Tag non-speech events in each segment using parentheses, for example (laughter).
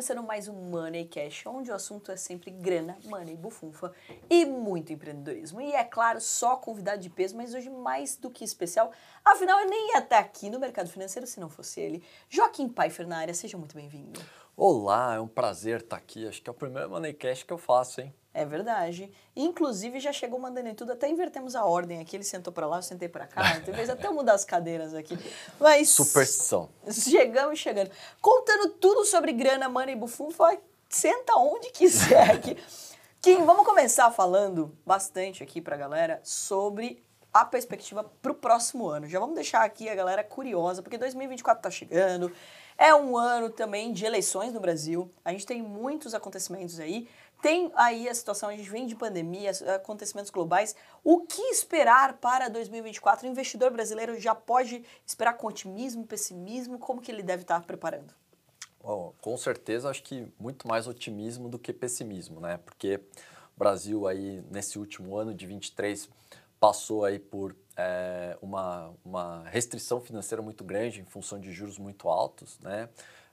começando mais um Money Cash, onde o assunto é sempre grana, money, bufunfa e muito empreendedorismo. E é claro, só convidado de peso, mas hoje mais do que especial, afinal eu nem ia estar aqui no mercado financeiro se não fosse ele. Joaquim Pfeiffer na área, seja muito bem-vindo. Olá, é um prazer estar aqui. Acho que é o primeiro Money Cash que eu faço, hein? É verdade. Inclusive, já chegou mandando em tudo, até invertemos a ordem aqui. Ele sentou para lá, eu sentei para cá. Talvez até mudar as cadeiras aqui. Mas. Superstição. Chegamos chegando. Contando tudo sobre grana, money e bufunfa, senta onde quiser aqui. (laughs) Kim, vamos começar falando bastante aqui para a galera sobre a perspectiva para o próximo ano. Já vamos deixar aqui a galera curiosa, porque 2024 está chegando. É um ano também de eleições no Brasil. A gente tem muitos acontecimentos aí. Tem aí a situação, a gente vem de pandemia, acontecimentos globais. O que esperar para 2024? O investidor brasileiro já pode esperar com otimismo, pessimismo? Como que ele deve estar preparando? Bom, com certeza, acho que muito mais otimismo do que pessimismo, né? Porque o Brasil aí, nesse último ano de 23, passou aí por é, uma, uma restrição financeira muito grande em função de juros muito altos, né?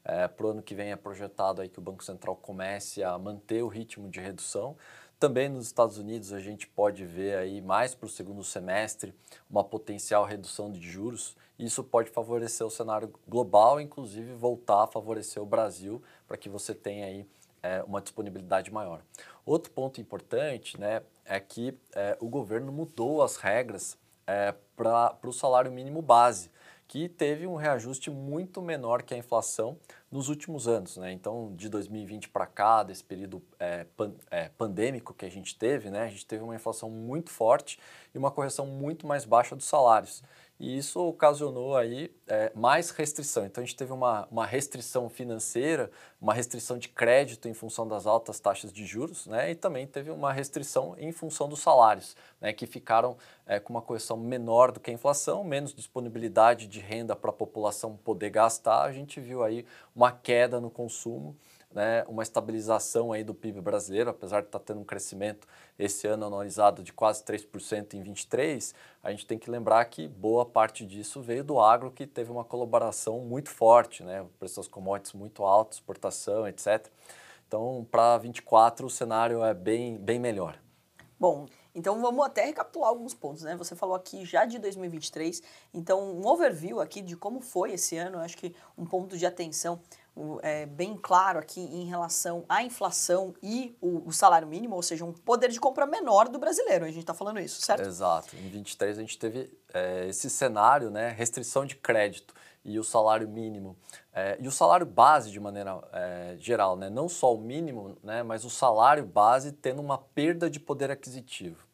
É, Para o ano que vem é projetado aí que o Banco Central comece a manter o ritmo de redução. Também nos Estados Unidos a gente pode ver aí mais para o segundo semestre uma potencial redução de juros. Isso pode favorecer o cenário global, inclusive voltar a favorecer o Brasil para que você tenha aí é, uma disponibilidade maior. Outro ponto importante né, é que é, o governo mudou as regras é, para o salário mínimo base que teve um reajuste muito menor que a inflação nos últimos anos. Né? Então, de 2020 para cá, desse período é, pan, é, pandêmico que a gente teve, né? a gente teve uma inflação muito forte e uma correção muito mais baixa dos salários e isso ocasionou aí é, mais restrição. Então a gente teve uma, uma restrição financeira, uma restrição de crédito em função das altas taxas de juros, né? E também teve uma restrição em função dos salários, né? Que ficaram é, com uma correção menor do que a inflação, menos disponibilidade de renda para a população poder gastar. A gente viu aí uma queda no consumo né, uma estabilização aí do PIB brasileiro, apesar de estar tá tendo um crescimento esse ano anualizado de quase 3% em 23, a gente tem que lembrar que boa parte disso veio do agro, que teve uma colaboração muito forte, né, o preço das commodities muito alto, exportação, etc. Então, para 24 o cenário é bem, bem melhor. Bom, então vamos até recapitular alguns pontos, né? Você falou aqui já de 2023, então um overview aqui de como foi esse ano, acho que um ponto de atenção é, bem claro aqui em relação à inflação e o, o, salário mínimo, ou seja, um poder de compra menor do brasileiro. A gente está falando isso, certo? Exato. Em 23 a gente teve é, esse cenário, né, restrição de crédito e o salário mínimo é, e o salário base de maneira é, geral, né, não só o mínimo, né, mas o salário base tendo uma perda de poder aquisitivo.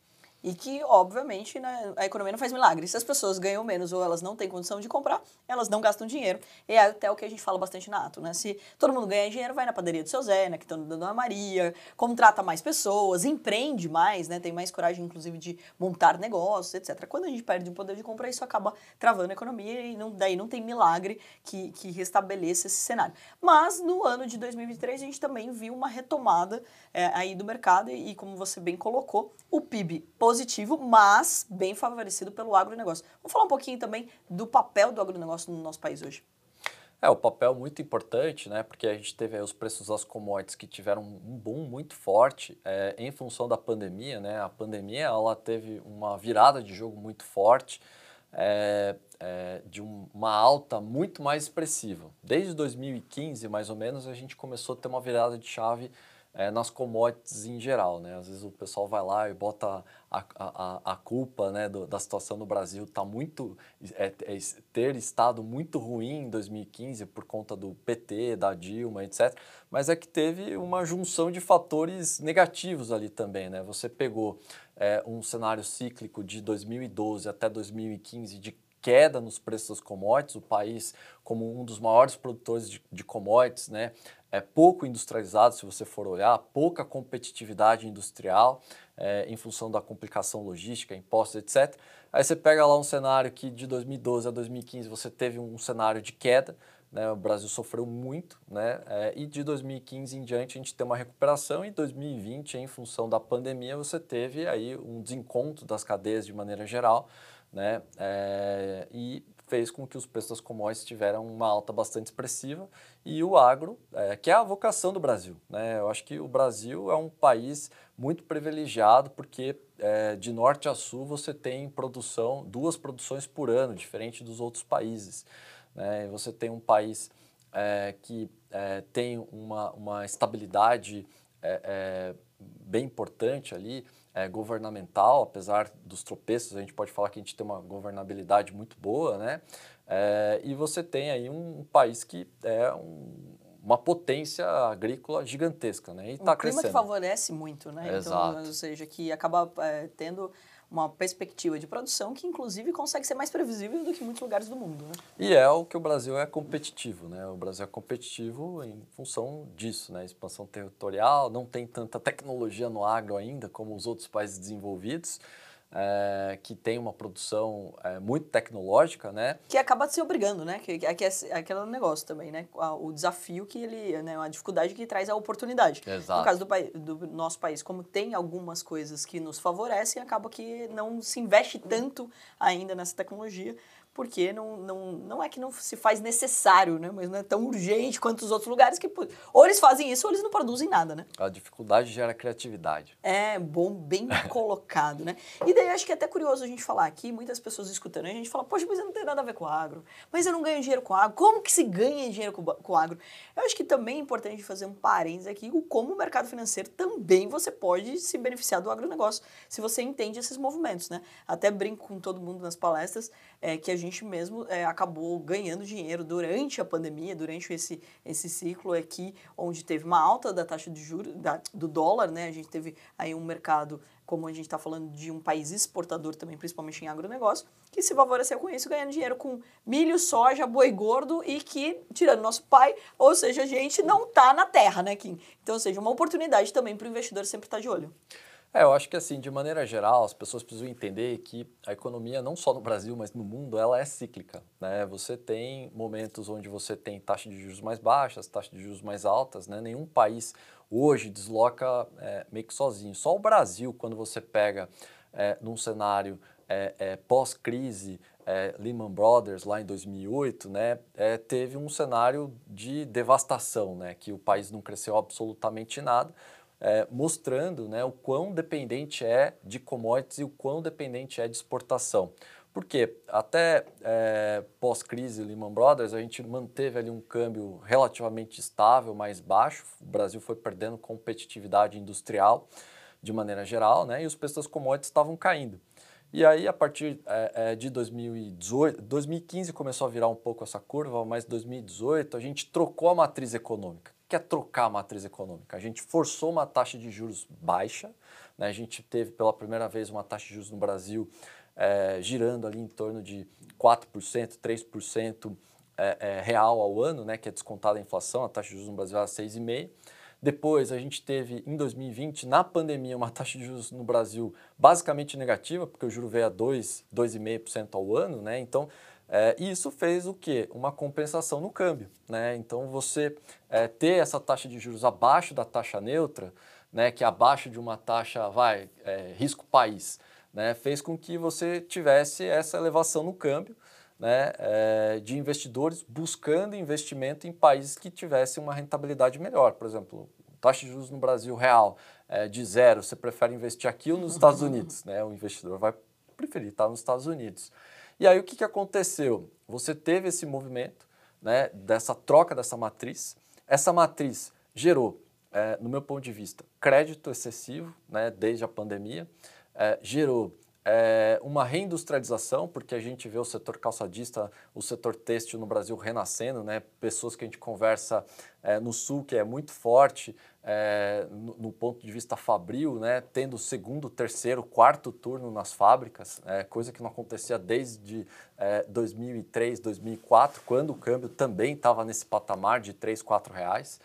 E que, obviamente, né, a economia não faz milagre. Se as pessoas ganham menos ou elas não têm condição de comprar, elas não gastam dinheiro. E é até o que a gente fala bastante na ato, né? Se todo mundo ganha dinheiro, vai na padaria do seu Zé, na quitanda da Dona Maria, contrata mais pessoas, empreende mais, né? Tem mais coragem, inclusive, de montar negócios, etc. Quando a gente perde o poder de compra, isso acaba travando a economia e não, daí não tem milagre que, que restabeleça esse cenário. Mas no ano de 2023, a gente também viu uma retomada é, aí do mercado e, e, como você bem colocou, o PIB positivo positivo, mas bem favorecido pelo agronegócio. Vamos falar um pouquinho também do papel do agronegócio no nosso país hoje. É, o papel muito importante, né? Porque a gente teve os preços das commodities que tiveram um boom muito forte é, em função da pandemia, né? A pandemia, ela teve uma virada de jogo muito forte, é, é, de um, uma alta muito mais expressiva. Desde 2015, mais ou menos, a gente começou a ter uma virada de chave é, nas commodities em geral. Né? Às vezes o pessoal vai lá e bota a, a, a culpa né, do, da situação no Brasil tá muito é, é, ter estado muito ruim em 2015 por conta do PT, da Dilma, etc. Mas é que teve uma junção de fatores negativos ali também. Né? Você pegou é, um cenário cíclico de 2012 até 2015 de queda nos preços das commodities, o país como um dos maiores produtores de, de commodities, né, é pouco industrializado, se você for olhar, pouca competitividade industrial é, em função da complicação logística, impostos, etc. Aí você pega lá um cenário que de 2012 a 2015 você teve um cenário de queda, né, o Brasil sofreu muito, né, é, e de 2015 em diante a gente tem uma recuperação, e em 2020, em função da pandemia, você teve aí um desencontro das cadeias de maneira geral, né? É, e fez com que os preços das commodities tiveram uma alta bastante expressiva e o agro, é, que é a vocação do Brasil. Né? Eu acho que o Brasil é um país muito privilegiado porque é, de norte a sul você tem produção, duas produções por ano, diferente dos outros países. Né? Você tem um país é, que é, tem uma, uma estabilidade é, bem importante ali, é, governamental, apesar dos tropeços, a gente pode falar que a gente tem uma governabilidade muito boa, né? É, e você tem aí um, um país que é um, uma potência agrícola gigantesca, né? E está um crescendo. clima que favorece muito, né? Então, Exato. Então, ou seja, que acaba é, tendo uma perspectiva de produção que, inclusive, consegue ser mais previsível do que muitos lugares do mundo. Né? E é o que o Brasil é competitivo, né? O Brasil é competitivo em função disso, né? Expansão territorial, não tem tanta tecnologia no agro ainda como os outros países desenvolvidos é, que tem uma produção é, muito tecnológica, né? Que acaba se obrigando, né? Que, que, é, é aquele negócio também, né? O desafio que ele, né? A dificuldade que traz a oportunidade. Exato. No caso do, do nosso país, como tem algumas coisas que nos favorecem, acaba que não se investe tanto ainda nessa tecnologia, porque não, não, não é que não se faz necessário, né? Mas não é tão urgente quanto os outros lugares que ou eles fazem isso ou eles não produzem nada, né? A dificuldade gera criatividade. É, bom, bem (laughs) colocado, né? E daí acho que é até curioso a gente falar aqui, muitas pessoas escutando, a gente fala, poxa, mas eu não tenho nada a ver com agro, mas eu não ganho dinheiro com agro, como que se ganha dinheiro com, com agro? Eu acho que também é importante fazer um parênteses aqui, o como o mercado financeiro também você pode se beneficiar do agronegócio, se você entende esses movimentos, né? Até brinco com todo mundo nas palestras, é, que a gente mesmo é, acabou ganhando dinheiro durante a pandemia, durante esse, esse ciclo aqui, onde teve uma alta da taxa de juros, da, do dólar, né? A gente teve aí um mercado, como a gente está falando de um país exportador também, principalmente em agronegócio, que se favoreceu com isso, ganhando dinheiro com milho, soja, boi gordo e que, tirando nosso pai, ou seja, a gente não está na terra, né, Kim? Então, ou seja, uma oportunidade também para o investidor sempre estar tá de olho. É, eu acho que assim, de maneira geral, as pessoas precisam entender que a economia, não só no Brasil, mas no mundo, ela é cíclica. Né? Você tem momentos onde você tem taxa de juros mais baixas, taxa de juros mais altas. Né? Nenhum país hoje desloca é, meio que sozinho. Só o Brasil, quando você pega é, num cenário é, é pós-crise, é, Lehman Brothers lá em 2008, né, é, teve um cenário de devastação, né, que o país não cresceu absolutamente nada, é, mostrando né, o quão dependente é de commodities e o quão dependente é de exportação. Porque até é, pós-crise Lehman Brothers, a gente manteve ali um câmbio relativamente estável, mais baixo. O Brasil foi perdendo competitividade industrial de maneira geral, né? E os preços das commodities estavam caindo. E aí, a partir é, é de 2018, 2015 começou a virar um pouco essa curva, mas 2018 a gente trocou a matriz econômica é trocar a matriz econômica? A gente forçou uma taxa de juros baixa, né? a gente teve pela primeira vez uma taxa de juros no Brasil é, girando ali em torno de 4%, 3% é, é, real ao ano, né? que é descontada a inflação, a taxa de juros no Brasil era 6,5%. Depois a gente teve em 2020, na pandemia, uma (laughs) taxa de juros no Brasil basicamente negativa, porque o juro veio a 2, 2,5% ao ano, né? Então é, e isso fez o quê? Uma compensação no câmbio. Né? Então, você é, ter essa taxa de juros abaixo da taxa neutra, né, que é abaixo de uma taxa, vai, é, risco país, né, fez com que você tivesse essa elevação no câmbio né, é, de investidores buscando investimento em países que tivessem uma rentabilidade melhor. Por exemplo, taxa de juros no Brasil real é, de zero, você prefere investir aqui ou nos Estados Unidos? Né? O investidor vai preferir estar nos Estados Unidos. E aí o que, que aconteceu? Você teve esse movimento né, dessa troca dessa matriz. Essa matriz gerou, é, no meu ponto de vista, crédito excessivo né, desde a pandemia, é, gerou é, uma reindustrialização, porque a gente vê o setor calçadista, o setor têxtil no Brasil renascendo, né? pessoas que a gente conversa é, no sul, que é muito forte é, no, no, ponto de vista fabril, né? tendo segundo, terceiro, quarto turno nas fábricas, é, coisa que não acontecia desde 2003, é, 2004, quando o câmbio também estava nesse patamar de 3, 4 reais.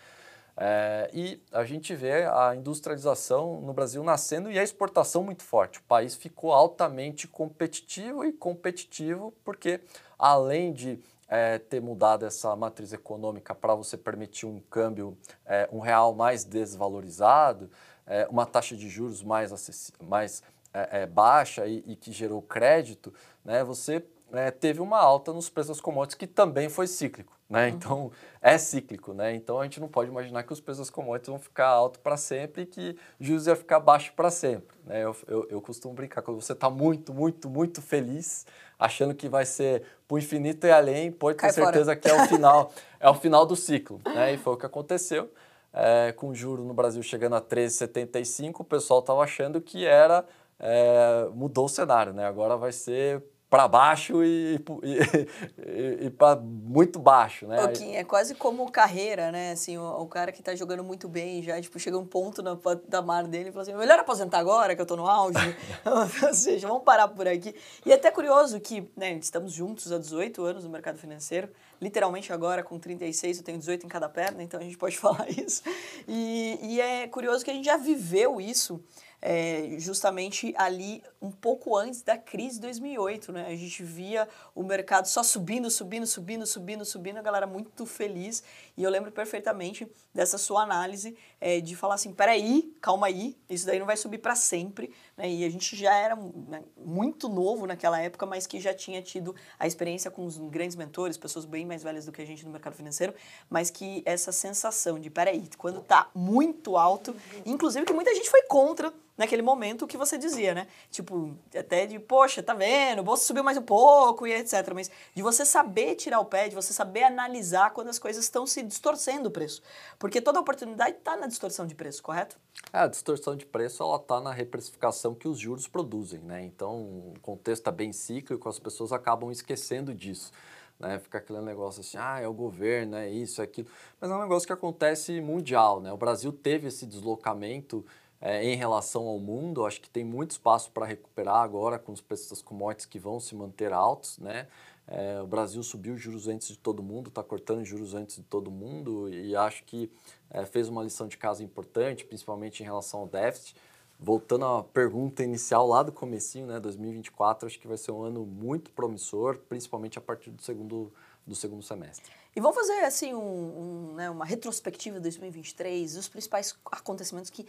É, e a gente vê a industrialização no Brasil nascendo e a exportação muito forte. O país ficou altamente competitivo e competitivo porque, além de é, ter mudado essa matriz econômica para você permitir um câmbio, é, um real mais desvalorizado, é, uma taxa de juros mais, mais é, é, baixa e, e, que gerou crédito, né, você é, teve uma alta nos preços das commodities que também foi cíclico, né? Uhum. Então é cíclico, né? Então a gente não pode imaginar que os preços das commodities vão ficar alto para sempre e que juros ia ficar baixo para sempre, né? Eu, eu, eu, costumo brincar quando você está muito, muito, muito feliz, achando que vai ser para o infinito e além, pode ter Cai certeza fora. que é o final, (laughs) é o final do ciclo, né? E foi o que aconteceu. É, com o juro no Brasil chegando a 13,75, o pessoal estava achando que era é, mudou o cenário, né? Agora vai ser para baixo e, e, e, (laughs) para muito baixo, né? Kim, é quase como carreira, né? Assim, o, o, cara que está jogando muito bem já, tipo, chega um ponto na mar dele e fala assim, melhor aposentar agora que eu estou no auge. (laughs) (laughs) Ou seja, vamos parar por aqui. E é até curioso que, né, estamos juntos há 18 anos no mercado financeiro, literalmente agora com 36 eu tenho 18 em cada perna, então a gente pode falar isso. E, e é curioso que a gente já viveu isso é, justamente ali um pouco antes da crise de 2008, né? A gente via o mercado só subindo, subindo, subindo, subindo, subindo, a galera muito feliz. E eu lembro perfeitamente dessa sua análise é, de falar assim, peraí, calma aí, isso daí não vai subir para sempre. Né? E a gente já era né, muito novo naquela época, mas que já tinha tido a experiência com os grandes mentores, pessoas bem mais velhas do que a gente no mercado financeiro, mas que essa sensação de, peraí, quando tá muito alto, inclusive que muita gente foi contra naquele momento o que você dizia, né? Tipo, até de, poxa, tá vendo, o bolsa subiu mais um pouco e etc. Mas de você saber tirar o pé, de você saber analisar quando as coisas estão se distorcendo o preço. Porque toda oportunidade está na distorção de preço, correto? É, a distorção de preço ela está na reprecificação que os juros produzem, né? Então, o contexto está bem cíclico, as pessoas acabam esquecendo disso. Né, fica aquele negócio assim, ah, é o governo, é isso, é aquilo. Mas é um negócio que acontece mundial, né? O Brasil teve esse deslocamento é, em relação ao mundo. Acho que tem muito espaço para recuperar agora com os preços das commodities que vão se manter altos, né? É, o Brasil subiu juros antes de todo mundo, está cortando juros antes de todo mundo e acho que é, fez uma lição de casa importante, principalmente em relação ao déficit. Voltando à pergunta inicial lá do comecinho, né, 2024, acho que vai ser um ano muito promissor, principalmente a partir do segundo, do segundo semestre. E vamos fazer assim um, um, né, uma retrospectiva de 2023, os principais acontecimentos que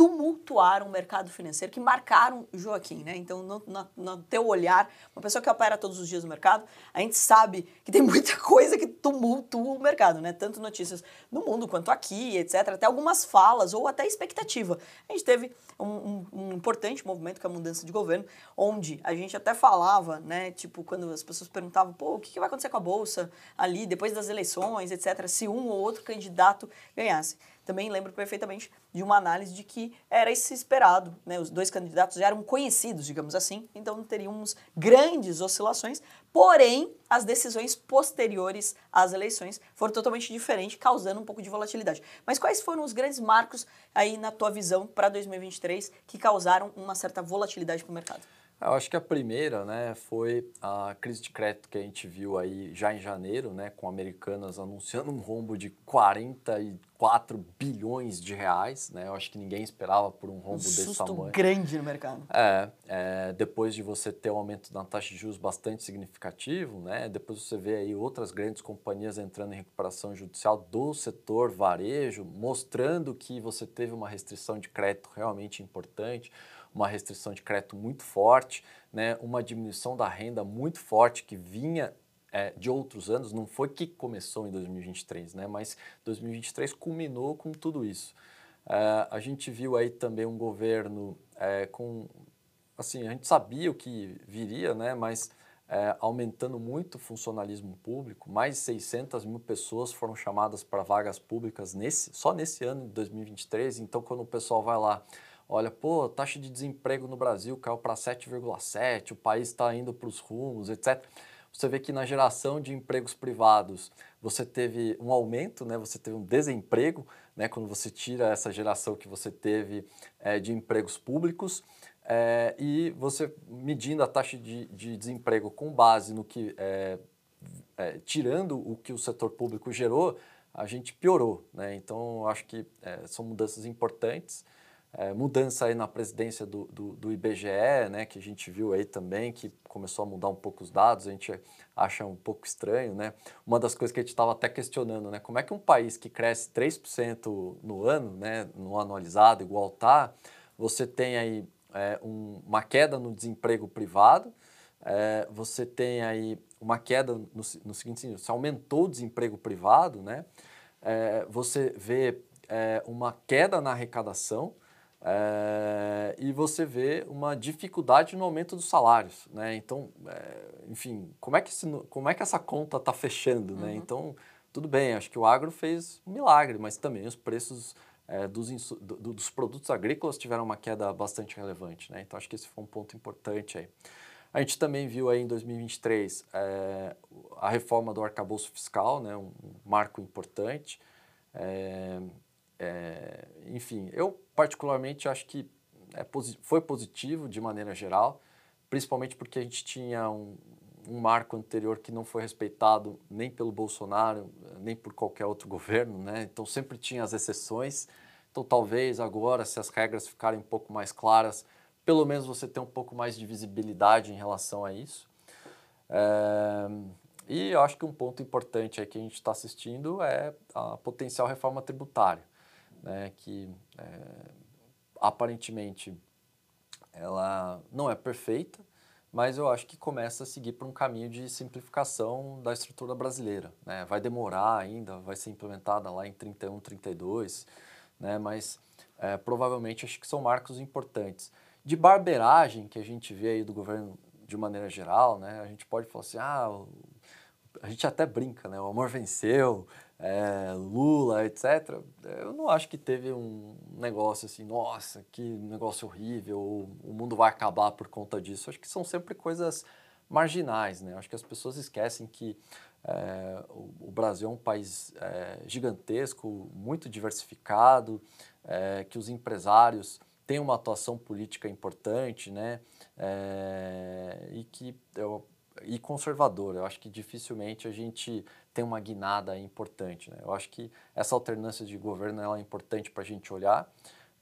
tumultuaram o mercado financeiro, que marcaram Joaquim, né? Então, no, no, no, teu olhar, uma pessoa que opera todos os dias no mercado, a gente sabe que tem (laughs) muita coisa que tumultua o mercado, né? Tanto notícias no mundo quanto aqui, etc. Até algumas falas ou até expectativa. A gente teve um, um, um importante movimento é a mudança de governo, onde a gente até falava, né? Tipo, quando as pessoas perguntavam, pô, o que, que vai acontecer com a Bolsa ali, depois das eleições, etc., se um ou outro candidato ganhasse também lembro perfeitamente de uma análise de que era esse esperado, né? Os dois candidatos já eram conhecidos, digamos assim, então não teríamos grandes oscilações, porém as decisões posteriores às eleições foram totalmente diferentes, causando um pouco de volatilidade. Mas quais foram os grandes marcos aí na tua visão para 2023 que causaram uma certa volatilidade para o mercado? Eu acho que a primeira, né, foi a crise de crédito que a gente viu aí já em janeiro, né, com americanas anunciando um rombo de 44 bilhões de reais, né? Eu acho que ninguém esperava por um rombo um desse tamanho. grande no mercado. É, é, depois de você ter um aumento da taxa de juros bastante significativo, né? Depois você vê aí outras grandes companhias entrando em recuperação judicial do setor varejo, mostrando que você teve uma restrição de crédito realmente importante uma restrição de crédito muito forte, né, uma diminuição da renda muito forte que vinha é, de outros anos, não foi que começou em 2023, né, mas 2023 culminou com tudo isso. É, a gente viu aí também um governo é, com, assim, a gente sabia o que viria, né, mas é, aumentando muito o funcionalismo público, mais de 600 mil pessoas foram chamadas para vagas públicas nesse, só nesse ano de 2023. Então, quando o pessoal vai lá olha, pô, taxa de desemprego no Brasil caiu para 7,7, o país está indo para os rumos, etc. Você vê que na geração de empregos privados você teve um aumento, né? você teve um desemprego, né? quando você tira essa geração que você teve é, de empregos públicos, é, e você medindo a taxa de, de, desemprego com base no que, é, tirando o que o setor público gerou, a gente piorou. Né? Então, acho que são mudanças importantes é, mudança aí na presidência do, do, do, IBGE, né, que a gente viu aí também, que começou a mudar um pouco os dados, a gente acha um pouco estranho, né? Uma das coisas que a gente estava até questionando, né, como é que um país que cresce 3% no ano, né, no anualizado, igual tá, você tem aí é, um, uma queda no desemprego privado, é, você tem aí uma queda no, no seguinte sentido, se aumentou o desemprego privado, né? Você vê uma queda na arrecadação é, e você vê uma dificuldade no aumento dos salários, né? Então, é, enfim, como é que, esse, como é que essa conta está fechando, né? Uhum. Então, tudo bem, acho que o agro fez um milagre, mas também os preços é, dos, do, dos produtos agrícolas tiveram uma queda bastante relevante, né? Então, acho que esse foi um ponto importante aí. A gente também viu aí em 2023 é, a reforma do arcabouço fiscal, né, um marco importante. É, enfim, eu particularmente acho que é, foi positivo de maneira geral, principalmente porque a gente tinha um, um marco anterior que não foi respeitado nem pelo Bolsonaro, nem por qualquer outro (laughs) governo, né? Então sempre tinha as exceções. Então talvez agora, se as regras ficarem um pouco mais claras, pelo menos você ter um pouco mais de visibilidade em relação a isso. É, e eu acho que um ponto importante aí que a gente está assistindo é a potencial reforma tributária, né, que é, aparentemente ela não é perfeita, mas eu acho que começa a seguir por um caminho de simplificação da estrutura brasileira. Né? Vai demorar ainda, vai ser implementada lá em 31, 32, né? mas é, provavelmente acho que são marcos importantes de barberagem que a gente vê aí do governo de maneira geral, né? A gente pode falar assim, ah, a gente até brinca, né? O amor venceu, é, Lula, etc. Eu não acho que teve um negócio assim, nossa, que negócio horrível, o mundo vai acabar por conta disso. Acho que são sempre coisas marginais, né? Acho que as pessoas esquecem que é, o, Brasil é um país é, gigantesco, muito diversificado, é, que os empresários tem uma atuação política importante, né? É, e que eu, e conservadora. Eu acho que dificilmente a gente tem uma guinada importante. Né? Eu acho que essa alternância de governo é importante para a gente olhar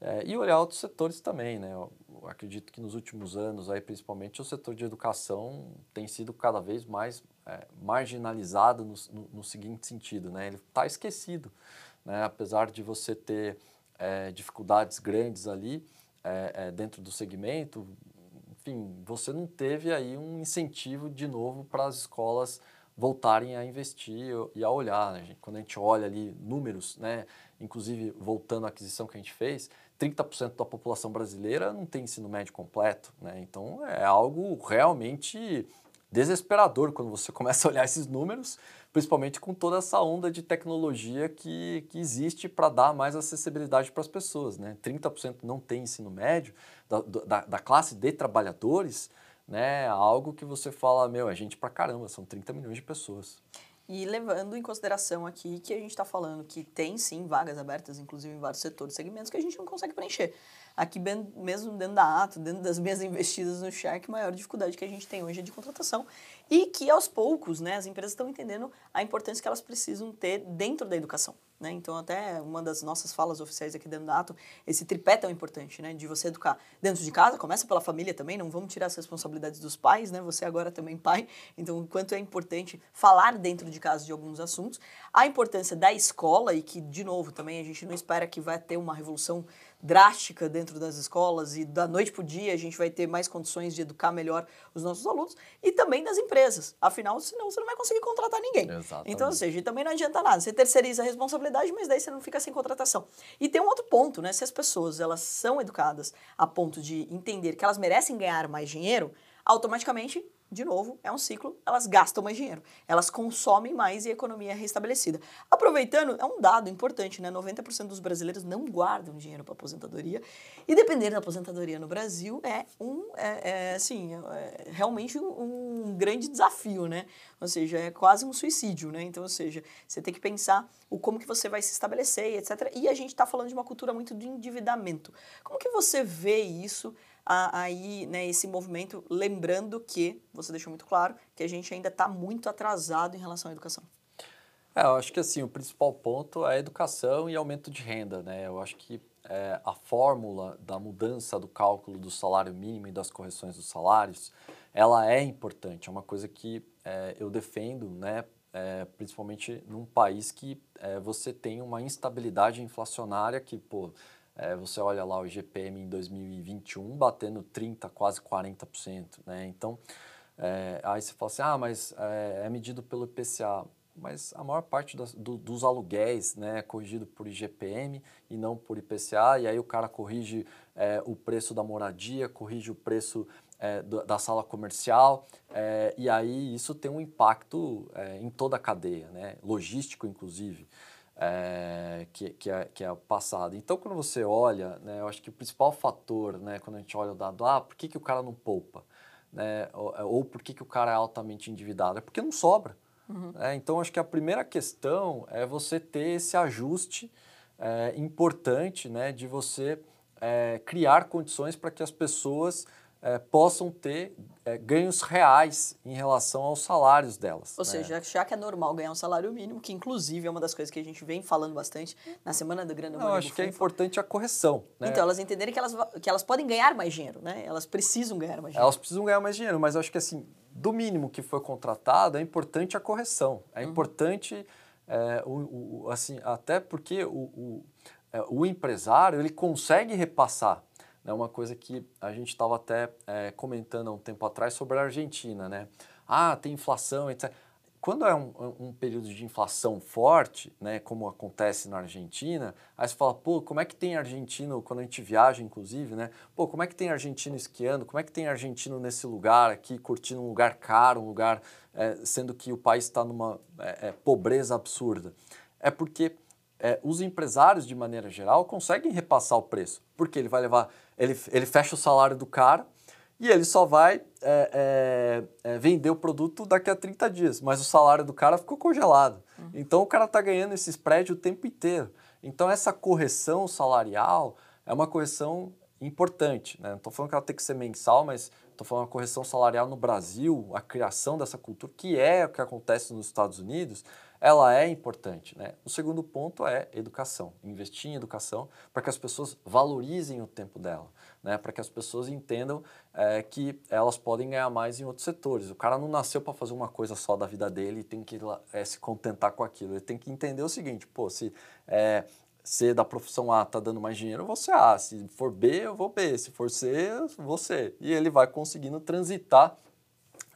é, e olhar outros setores também. Né? Eu, acredito que nos últimos anos, aí, principalmente, o setor de educação tem sido cada vez mais é, marginalizado no, no, no, seguinte sentido. Né? Ele está esquecido. Né? Apesar de você ter é, dificuldades grandes ali, dentro do segmento, enfim, você não teve aí um incentivo de novo para as escolas voltarem a investir e a olhar. Né? Quando a gente olha ali números, né? inclusive voltando à aquisição que a gente fez, 30% da população brasileira não tem ensino médio completo. Né? Então é algo realmente desesperador quando você (laughs) começa a olhar esses números principalmente com toda essa onda de tecnologia que, que existe para dar mais acessibilidade para as pessoas. Né? 30% não tem ensino médio, da, da, da, classe de trabalhadores, né? algo que você fala, meu, é gente para caramba, são 30 milhões de pessoas. E levando em consideração aqui que a gente está falando que tem sim vagas abertas, inclusive em vários setores, segmentos que a gente não consegue preencher aqui mesmo dentro da Ato, dentro das minhas (laughs) investidas no Shark, a maior dificuldade que a gente tem hoje é de contratação e que aos poucos, né, as empresas estão entendendo a importância que elas precisam ter dentro da educação. Né? Então, até uma das nossas falas oficiais aqui dentro da Ato, esse tripé tão importante, né? De você educar dentro de casa, começa pela família também, não vamos tirar as responsabilidades dos pais, né? Você agora também pai, então o quanto é importante falar dentro de casa de alguns assuntos. A importância da escola e que, de novo, também a gente não espera que vai ter uma revolução drástica dentro das escolas e da noite para o dia a gente vai ter mais condições de educar melhor os nossos alunos e também das empresas. Afinal, senão você não vai conseguir contratar ninguém. Exatamente. Então, ou seja, também não adianta nada. Você terceiriza a responsabilidade, mas daí você não fica sem contratação. E tem um outro ponto, né? Se as pessoas elas são educadas a ponto de entender que elas merecem ganhar mais dinheiro, automaticamente de novo, é um ciclo, elas gastam mais dinheiro, elas consomem mais e a economia é restabelecida. Aproveitando, é um dado importante, né? 90% dos brasileiros não guardam dinheiro para aposentadoria e depender da aposentadoria no Brasil é um, é, é assim, é realmente um, um, grande desafio, né? Ou seja, é quase um suicídio, né? Então, ou seja, você tem que pensar o como que você vai se estabelecer, etc. E a gente está falando de uma cultura muito de endividamento. Como que você vê isso? Aí né, esse movimento, lembrando que, você deixou muito claro, que a gente ainda está muito atrasado em relação à educação. É, eu acho que assim, o principal ponto é educação e aumento de renda. Né? Eu acho que é, a fórmula da mudança do cálculo do salário mínimo e das correções dos salários, ela é importante, é uma coisa que é, eu defendo, né, é, principalmente num país que é, você tem uma instabilidade inflacionária que, pô, é, você olha lá o GPM em 2021 batendo 30%, quase 40%. Né? Então, É, aí você fala assim, ah, mas é, é medido pelo IPCA mas a maior parte das, do, dos aluguéis né, é corrigido por IGPM e não por IPCA, e aí o cara corrige é, o preço da moradia, corrige o preço é, da sala comercial, é, e aí isso tem um impacto é, em toda a cadeia, né, logístico inclusive. É, que, que, é, que é passado. Então, quando você olha, né, eu acho que o principal fator, né, quando a gente olha o dado, ah, por que, que o cara não poupa? Né, ou, ou por que, que o cara é altamente endividado? É porque não sobra. Uhum. É, então, acho que a primeira questão é você ter esse ajuste é, importante né, de você é, criar condições para que as pessoas é, possam ter é, ganhos reais em relação aos salários delas. Ou né? seja, já que é normal ganhar um salário mínimo, que inclusive é uma das coisas que a gente vem falando bastante na semana da Grande Não, acho que é importante a correção. Né? Então, elas entenderem que elas, que elas podem ganhar mais dinheiro, né? Elas precisam ganhar mais dinheiro. Elas precisam ganhar mais dinheiro, mas acho que assim, do mínimo que foi contratado, é importante a correção. É uhum. importante, é, o, o, assim, até porque o, o, o, empresário ele consegue repassar. É uma coisa que a gente estava até é, comentando há um tempo atrás sobre a Argentina. Né? Ah, tem inflação, etc. Quando é um, um, período de inflação forte, né, como acontece na Argentina, aí você fala, pô, como é que tem argentino, quando a gente viaja, inclusive, né? Pô, como é que tem argentino esquiando? Como é que tem argentino nesse lugar aqui, curtindo um lugar caro, um lugar, é, sendo que o país está numa é, é, pobreza absurda? É porque é, os empresários, de maneira geral, conseguem repassar o preço, porque ele vai levar, ele, ele fecha o salário do cara, e ele só vai é, é, é, vender o produto daqui a 30 dias, mas o salário do cara ficou congelado. Uhum. Então o cara está ganhando esse spread o tempo inteiro. Então essa correção salarial é uma correção importante. Né? Não estou falando que ela tem que ser mensal, mas estou falando uma correção salarial no Brasil, a criação dessa cultura, que é o que acontece nos Estados Unidos, ela é importante. Né? O segundo ponto é educação, investir em educação para que as pessoas valorizem o tempo dela né, para que as pessoas entendam é, que elas podem ganhar mais em outros setores. O cara não nasceu para fazer uma coisa só da vida dele e tem que é, se contentar com aquilo. Ele tem que entender o seguinte: pô, se é, ser da profissão A está dando mais dinheiro, eu vou ser A. Se for B, eu vou B. Se for C, eu vou C. E ele vai conseguindo transitar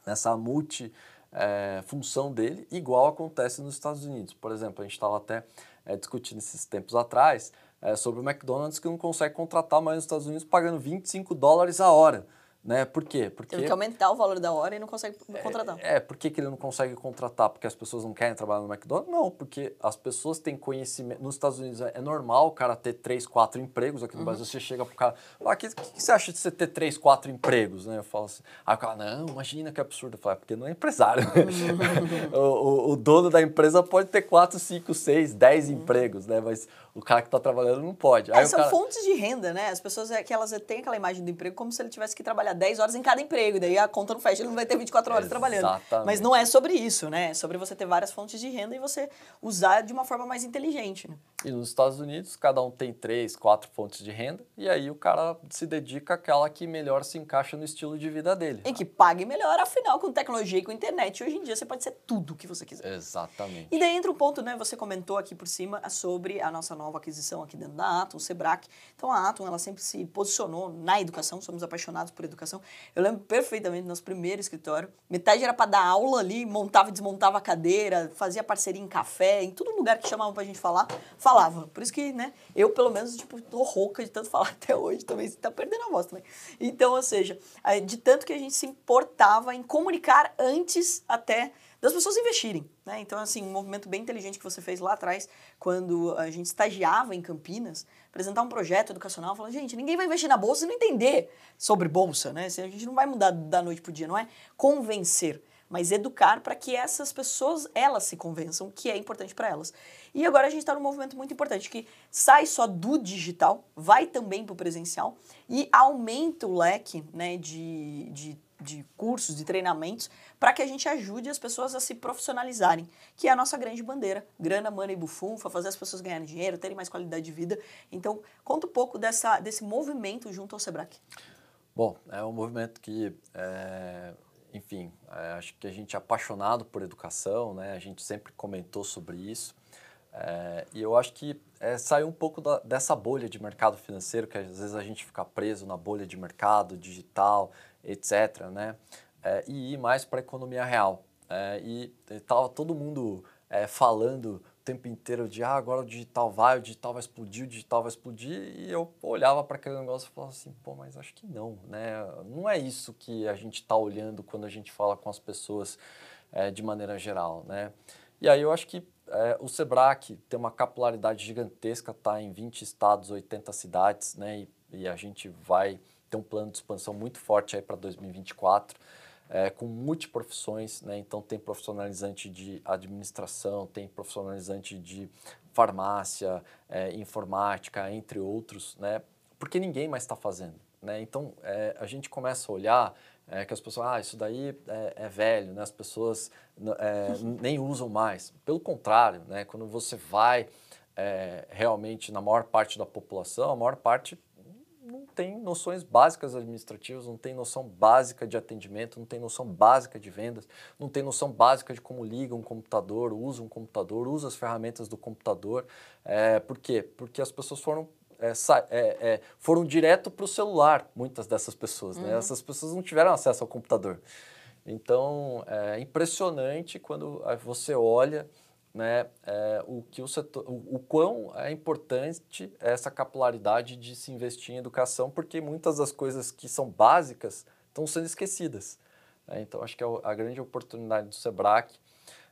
nessa multi é, função dele, igual acontece nos Estados Unidos. Por exemplo, a gente estava até é, discutindo esses tempos atrás é, sobre o McDonald's que não consegue contratar mais nos Estados Unidos pagando 25 dólares a hora. Né? Por quê? Porque Teve que aumentar o valor da hora e não consegue contratar. É, é por que, que ele não consegue contratar? Porque as pessoas não querem trabalhar no McDonald's? Não, porque as pessoas têm conhecimento. Nos Estados Unidos é normal o cara ter três, quatro empregos. Aqui no uhum. Brasil você chega pro cara, o ah, que, que, você acha de você ter três, quatro empregos? Né? Eu falo assim, aí o cara, não, imagina que absurdo. Eu falo, é porque não é empresário. Uhum. (laughs) o, o, o, dono da empresa pode ter quatro, cinco, seis, dez uhum. empregos, né? Mas o cara que está trabalhando não pode. É, são cara... fontes de renda, né? As pessoas é que elas têm aquela imagem do emprego como se ele tivesse que trabalhar 10 horas em cada emprego, daí a conta não fecha, ele não vai ter 24 horas trabalhando. Mas não é sobre isso, né? É sobre você ter várias fontes de renda e você usar de uma forma mais inteligente. Né? E nos Estados Unidos, cada um tem três, quatro fontes de renda, e aí o cara se dedica àquela que melhor se encaixa no estilo de vida dele. E que pague melhor, afinal, com tecnologia e com internet, hoje em dia você pode ser tudo o que você quiser. Exatamente. E daí entra um ponto, né? Você comentou aqui por cima sobre a nossa nova aquisição aqui dentro da Atom, o Sebrac. Então a Atom, ela sempre se posicionou na educação, somos apaixonados por educação. Eu lembro perfeitamente do nosso primeiro escritório, metade era para dar aula ali, montava e desmontava a cadeira, fazia parceria em café, em todo lugar que chamavam pra gente falar, falava. Por isso que, né, eu pelo menos, tipo, tô rouca de tanto (laughs) falar até hoje também, você tá perdendo a voz também. Então, ou seja, de tanto que a gente se importava em comunicar antes até das pessoas investirem. Né? Então, assim, um movimento bem inteligente que você fez lá atrás, quando a gente estagiava em Campinas, apresentar um projeto educacional, falando, gente, ninguém vai investir na bolsa e não entender sobre bolsa, né? A gente não vai mudar da noite para o dia, não é convencer, mas educar para que essas pessoas, elas se convençam que é importante para elas. E agora a gente está num movimento muito importante, que sai só do digital, vai também para o presencial e aumenta o leque né, de, de de cursos, de treinamentos, para que a gente ajude as pessoas a se profissionalizarem, que é a nossa grande bandeira. Grana, money, bufunfa, fazer as pessoas ganharem dinheiro, terem mais qualidade de vida. Então, conta um pouco dessa, desse movimento junto ao SEBRAC. Bom, é um movimento que, é, enfim, é, acho que a gente é apaixonado por educação, né? A gente sempre comentou sobre isso. É, e eu acho que é, saiu um pouco da, dessa bolha de mercado financeiro, que às vezes a gente fica preso na bolha de mercado digital, etc. Né? é, e ir mais para a economia real. É, e estava todo mundo é, falando o tempo inteiro de ah, agora o digital vai, o digital vai explodir, o digital vai explodir, e eu olhava para aquele negócio e falava assim, pô, mas acho que não, né? Não é isso que a gente está olhando quando a gente fala com as pessoas é, de maneira geral, né? E aí eu acho que é, o Sebrae tem uma capilaridade gigantesca, está em 20 estados, 80 cidades, né? E, e, a gente vai ter um plano de expansão muito forte aí para 2024 é, com multiprofissões, né? então tem profissionalizante de administração, tem profissionalizante de farmácia, é, informática, entre outros, né? porque ninguém mais está fazendo. Né? Então é, a gente começa a olhar é, que as pessoas, ah, isso daí é, é velho, né? as pessoas é, (laughs) nem usam mais. Pelo contrário, né? quando você vai é, realmente na maior parte da população, a maior parte tem noções básicas administrativas, não tem noção básica de atendimento, não tem noção básica de vendas, não tem noção básica de como liga um computador, usa um computador, usa as ferramentas do computador. É, por quê? Porque as pessoas foram é, é, é, foram direto para o celular, muitas dessas pessoas. Né? Uhum. Né? Essas pessoas não tiveram acesso ao computador. Então, é impressionante quando você olha né, é, o, que o, setor, o, o quão é importante essa capilaridade de se investir em educação, porque muitas das coisas que são básicas estão sendo esquecidas. Né? Então, acho que a, a, grande oportunidade do SEBRAC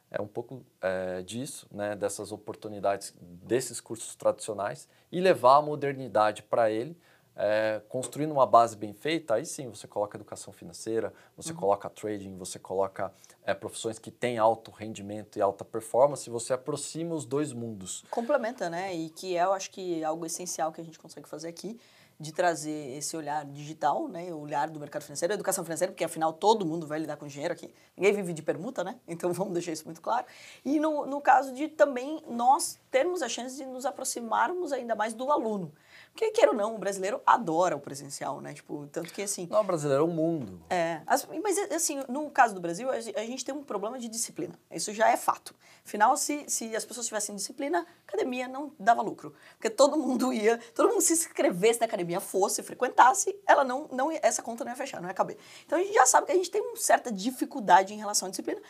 é um pouco é, disso, né, dessas oportunidades desses cursos tradicionais e levar a modernidade para ele, é, construindo uma base bem feita, aí sim você coloca educação financeira, você uhum. coloca trading, você coloca é, profissões que têm alto rendimento e alta performance, você aproxima os dois mundos. Complementa, né? E que é, eu acho que algo essencial que a gente consegue fazer aqui, de trazer esse olhar digital, né, o olhar do mercado financeiro, educação financeira, porque afinal todo mundo vai lidar com dinheiro aqui. Ninguém vive de permuta, né? (laughs) Então vamos deixar isso muito claro. E no, no caso de também nós termos a chance de nos aproximarmos ainda mais do aluno. Porque, queira ou não, o brasileiro adora o presencial, né? Tipo, tanto que assim. Não, o brasileiro é o mundo. É. As, mas, assim, no caso do Brasil, a gente tem um problema de disciplina. Isso já é fato. Afinal, se, se as pessoas tivessem disciplina, academia não dava lucro. Porque todo mundo ia, todo mundo se inscrevesse na academia, fosse, frequentasse, ela não, não essa conta não ia fechar, não ia caber. Então a gente já sabe que a gente tem uma certa dificuldade em relação à disciplina.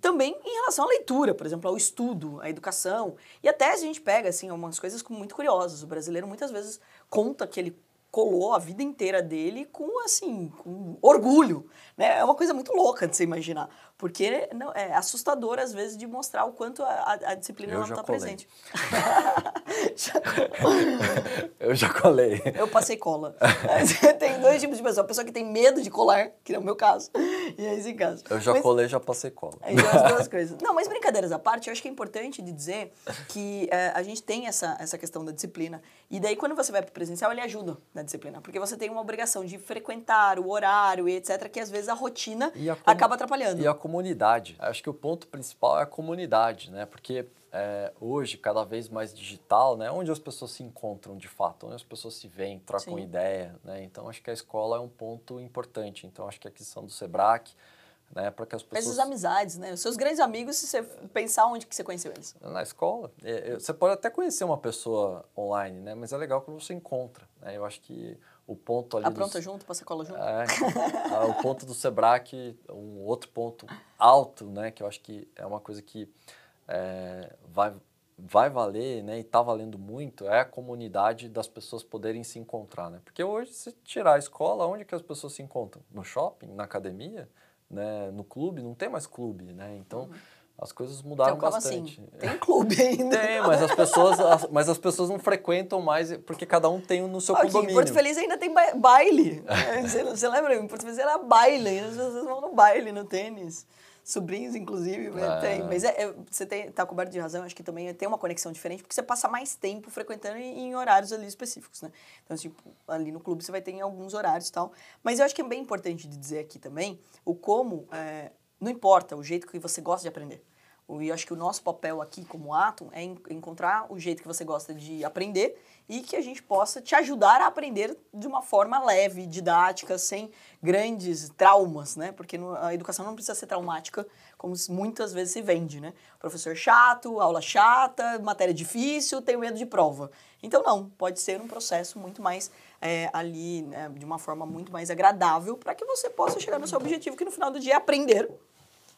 Também em relação à leitura, por exemplo, ao estudo, à educação. E até a gente pega, assim, umas coisas muito curiosas. O brasileiro muitas vezes conta que ele colou a vida inteira dele com, assim, com orgulho. Né? É uma coisa muito louca de se imaginar. Porque não, é assustador, às vezes, de mostrar o quanto a, a disciplina eu não está presente. (laughs) (laughs) eu já colei. Eu passei cola. (laughs) tem dois tipos de pessoa. A pessoa que tem medo de colar, que é o meu caso, e é esse caso. Eu já mas, colei já passei cola. Aí as duas coisas. Não, mas brincadeiras à parte, eu acho que é importante de dizer que é, a gente tem essa, essa questão da disciplina. E daí, quando você vai para o presencial, ele ajuda na disciplina. Porque você tem uma obrigação de frequentar o horário e etc., que às vezes a rotina a acaba atrapalhando. E a comunidade. Acho que o ponto principal é a comunidade, né? Porque é, hoje, cada vez mais digital, né? Onde as pessoas se encontram de fato, onde as pessoas se veem, trocam Sim. ideia, né? Então, acho que a escola é um ponto importante. Então, acho que a aquisição do SEBRAC, né? Para que as pessoas... Essas amizades, né? Os seus grandes amigos, se você pensar onde que você conheceu eles? Na escola. É, você pode até conhecer uma pessoa online, né? Mas é legal quando você encontra, né? Eu acho que o ponto ali. Apronta dos... junto, passa cola junto. É, (laughs) o ponto do Sebrae, um outro ponto alto, né, que eu acho que é uma coisa que é, vai, vai valer, né, e está valendo muito, é a comunidade das pessoas poderem se encontrar, né? Porque hoje, se tirar a escola, onde que as pessoas se encontram? No shopping, na academia, né, no clube? Não tem mais clube, né? Então. Uhum as coisas mudaram então, bastante. Assim? Tem clube (laughs) ainda. Tem, mas as pessoas, as, mas as pessoas não frequentam mais porque cada um tem no seu Aqui, condomínio. Em Porto Feliz ainda tem baile. (laughs) você, você, lembra? Em Porto Feliz era baile, as pessoas vão no baile, no tênis. Sobrinhos, inclusive, é. tem. Mas é, é, você tem, tá coberto de razão, acho que também tem uma conexão diferente, porque você passa mais tempo frequentando em, em horários ali específicos, né? Então, tipo, ali no clube você vai ter em alguns horários e tal. Mas eu acho que é bem importante de dizer aqui também o como, é, não importa o jeito que você gosta de aprender E acho que o nosso papel aqui como Atom é encontrar o jeito que você gosta de aprender e que a gente possa te ajudar a aprender de uma forma leve, didática, sem grandes traumas, né? Porque a educação não precisa ser traumática, como muitas vezes se vende, né? Professor chato, aula chata, matéria difícil, tenho medo de prova. Então, não, pode ser um processo muito mais é, ali, né, de uma forma muito mais agradável, para que você possa chegar no seu objetivo, que no final do dia é aprender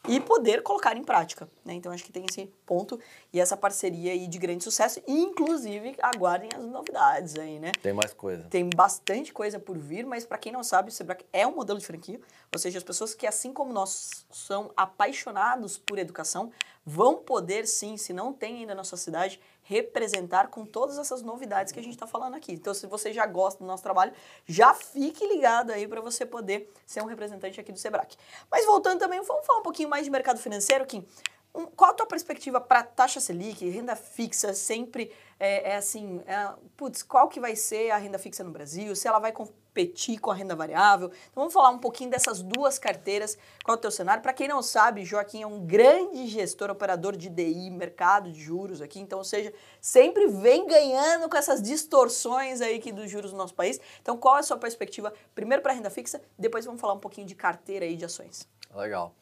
e poder colocar em prática. Né? Então, acho que tem esse ponto e essa parceria aí de grande sucesso. Inclusive, aguardem as novidades aí, né? Tem mais coisa. Tem bastante coisa por vir, mas para quem não sabe, o Sebrae é um modelo de franquia, ou seja, as pessoas que, assim como nós, são apaixonados por educação, vão poder sim, se não tem ainda na sua cidade, representar com todas essas novidades que a gente está falando aqui. Então, se você já gosta do nosso trabalho, já fique ligado aí para você poder ser um representante aqui do Sebrae. Mas voltando também, vamos falar um pouquinho mais de mercado financeiro, Kim. Um, qual a tua perspectiva para taxa Selic, renda fixa, sempre é, é assim, é, putz, qual que vai ser a renda fixa no Brasil, se ela vai competir com a renda variável. Então vamos falar um pouquinho dessas duas carteiras, qual é o teu cenário. Para quem não sabe, Joaquim é um grande gestor, operador de DI, mercado de juros aqui, então, ou seja, sempre vem ganhando com essas distorções aí que dos juros no nosso país. Então qual é a sua perspectiva, primeiro para renda fixa, depois vamos falar um pouquinho de carteira aí de ações. Legal.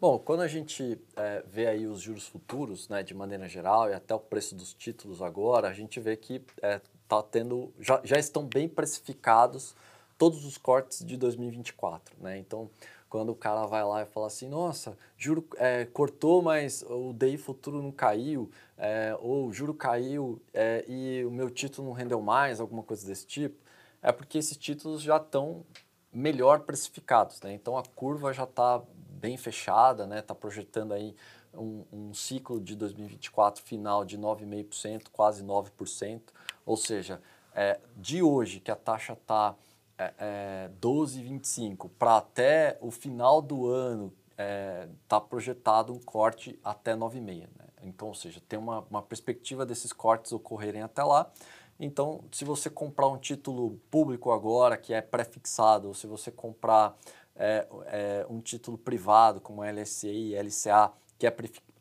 Bom, quando a gente é, vê aí os juros futuros, né, de maneira geral, e até o preço dos títulos agora, a gente vê que é, tá tendo, já, já estão bem precificados todos os cortes de 2024, né? Então, quando o cara vai lá e fala assim, nossa, juro é, cortou, mas o DI futuro não caiu, é, ou juro caiu é, e o meu título não rendeu mais, alguma coisa desse tipo, é porque esses títulos já estão melhor precificados, né? Então a curva já está bem fechada, né? Está projetando aí um, um, ciclo de 2024 final de 9,5%, quase 9%. Ou seja, é, de hoje que a taxa está é, é, 12,25 para até o final do ano está é, tá projetado um corte até 9,5. Né? Então, ou seja, tem uma, uma perspectiva desses cortes ocorrerem até lá. Então, se você comprar um título público agora, que é pré-fixado, ou se você comprar é, é, um título privado, como LSI, LCA, que é